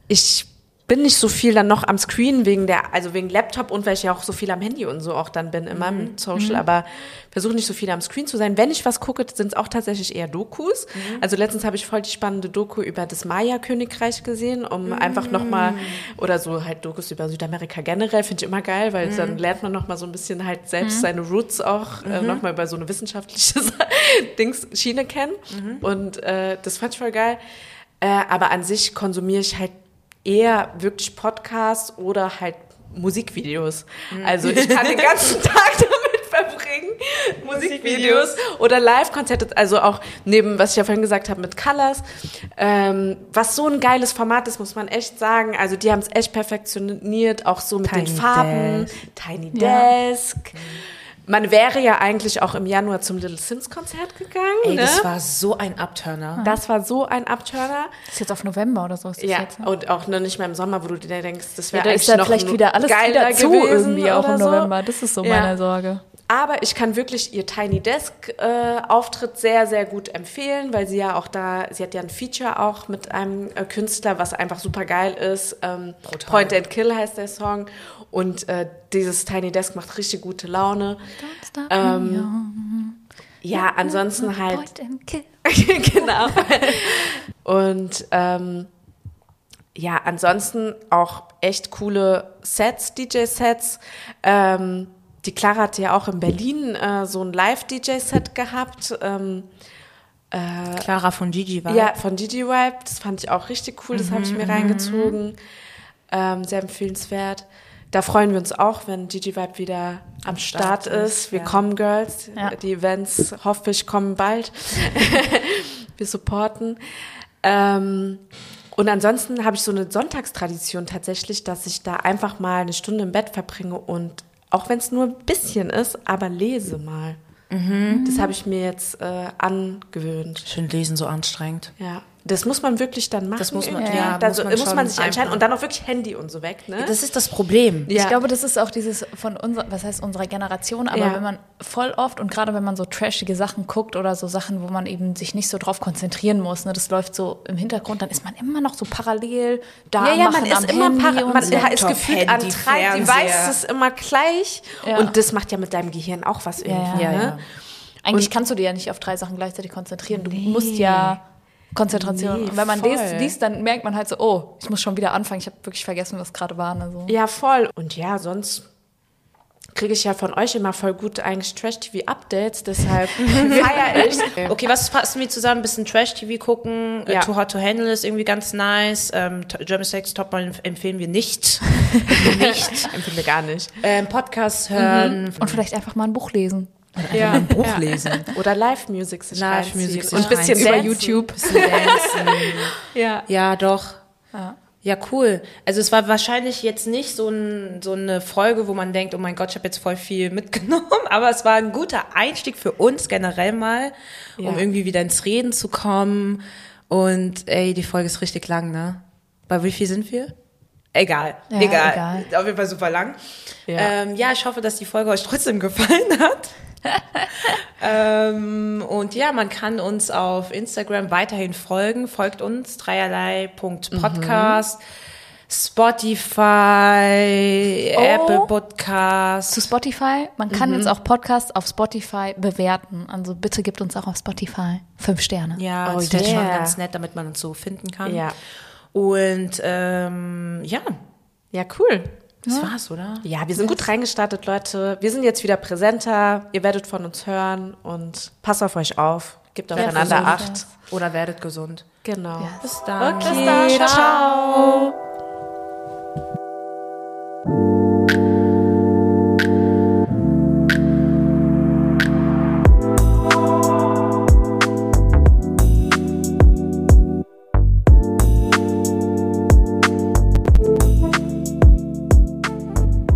ich bin nicht so viel dann noch am Screen wegen der, also wegen Laptop und weil ich ja auch so viel am Handy und so auch dann bin immer mit Social, aber versuche nicht so viel am Screen zu sein. Wenn ich was gucke, sind es auch tatsächlich eher Dokus. Also letztens habe ich voll die spannende Doku über das Maya-Königreich gesehen, um einfach nochmal, oder so halt Dokus über Südamerika generell, finde ich immer geil, weil dann lernt man nochmal so ein bisschen halt selbst seine Roots auch äh, nochmal über so eine wissenschaftliche Dings, Schiene kennen. Und äh, das fand ich voll geil. Äh, aber an sich konsumiere ich halt eher wirklich Podcasts oder halt Musikvideos. Also ich kann den ganzen Tag damit verbringen, Musikvideos oder Live-Konzerte, also auch neben, was ich ja vorhin gesagt habe, mit Colors, ähm, was so ein geiles Format ist, muss man echt sagen. Also die haben es echt perfektioniert, auch so mit den Tiny Farben, Desk. Tiny Ja. Man wäre ja eigentlich auch im Januar zum Little Sims Konzert gegangen. Ey, ne? das war so ein Abturner. das war so ein Abturner. Das ist jetzt auf November oder so. Ist das Ja, jetzt, ne? und auch noch nicht mehr im Sommer, wo du dir denkst, das Ja, wäre da eigentlich ist dann noch vielleicht wieder alles geiler wieder zu gewesen irgendwie auch im so. November. Das ist so Ja. meine Sorge. Aber ich kann wirklich ihr Tiny Desk äh, Auftritt sehr, sehr gut empfehlen, weil sie ja auch da, sie hat ja ein Feature auch mit einem äh, Künstler, was einfach super geil ist. Ähm, Point and Kill heißt der Song. Und äh, dieses Tiny Desk macht richtig gute Laune. Ähm, ja, ansonsten halt genau. Und ähm, ja, ansonsten auch echt coole Sets, DJ-Sets. Ähm, die Clara hatte ja auch in Berlin äh, so ein Live-DJ-Set gehabt. Ähm, Clara von Gigi war. ja, von Gigi Vibe. Das fand ich auch richtig cool. Das habe ich Mhm, mir reingezogen. Ähm, sehr empfehlenswert. Da freuen wir uns auch, wenn Gigi Vibe wieder am Start, Start ist. Wir ja. kommen, Girls. Ja. Die Events, hoffe ich, kommen bald. wir supporten. Ähm, und ansonsten habe ich so eine Sonntagstradition tatsächlich, dass ich da einfach mal eine Stunde im Bett verbringe und auch wenn es nur ein bisschen ist, aber lese mal. Mhm. Das habe ich mir jetzt äh, angewöhnt. Finde Lesen so anstrengend. Ja, das muss man wirklich dann machen. Das muss man- irgendwie. ja, da muss so- man muss man, sich entscheiden und dann auch wirklich Handy und so weg, ne? Das ist das Problem. Ja. Ich glaube, das ist auch dieses von unserer, was heißt unserer Generation, aber Ja. wenn man voll oft und gerade wenn man so trashige Sachen guckt oder so Sachen, wo man eben sich nicht so drauf konzentrieren muss, ne, das läuft so im Hintergrund, dann ist man immer noch so parallel da ja, ja, machen man am ist immer Handy para und man so. ist Laptop, gefühlt an drei. Devices immer gleich Ja. und das macht ja mit deinem Gehirn auch was irgendwie, Ja, ne? ja. Eigentlich kannst du dir ja nicht auf drei Sachen gleichzeitig konzentrieren. Du musst ja Konzentration. Nee, und wenn man voll. liest, liest, dann merkt man halt so, oh, ich muss schon wieder anfangen. Ich habe wirklich vergessen, was gerade war. Also. Ja, voll. Und ja, sonst kriege ich ja von euch immer voll gut eigentlich Trash-TV-Updates, deshalb feiere ich. Okay, was fassen wir zusammen? Ein bisschen Trash-TV gucken. Äh, Ja. Too Hot to Handle ist irgendwie ganz nice. Ähm, German Sex Top Model empfehlen wir nicht. nicht. Empfehle wir gar nicht. ähm, Podcasts hören. Und vielleicht einfach mal ein Buch lesen. Ja. ein Buch lesen. Oder Live-Music sich Live-Music sich Und ein bisschen über YouTube. Bisschen. Ja. Ja, doch. Ja. Ja, cool. Also es war wahrscheinlich jetzt nicht so, ein, so eine Folge, wo man denkt, oh mein Gott, ich habe jetzt voll viel mitgenommen, aber es war ein guter Einstieg für uns generell mal, um Ja. irgendwie wieder ins Reden zu kommen. Und ey, die Folge ist richtig lang, ne? Bei wie viel sind wir? Egal, Ja, egal. egal. Auf jeden Fall super lang. Ja. Ja. Ähm, ja, ich hoffe, dass die Folge euch trotzdem gefallen hat. ähm, und ja, man kann uns auf Instagram weiterhin folgen. Folgt uns dreierlei.podcast. Mhm. Spotify, oh. Apple Podcast. Zu Spotify. Man kann mhm. jetzt auch Podcasts auf Spotify bewerten. Also bitte gibt uns auch auf Spotify fünf Sterne. Ja, oh, das yeah. ist schon ganz nett, damit man uns so finden kann. Ja. Und ähm, ja. Ja, cool. Das war's, oder? Ja, wir sind gut reingestartet, Leute. Wir sind jetzt wieder präsenter. Ihr werdet von uns hören und passt auf euch auf. Gebt aufeinander Acht. Oder werdet gesund. Genau. Yes. Bis dann. Okay, Bis dann. ciao. ciao.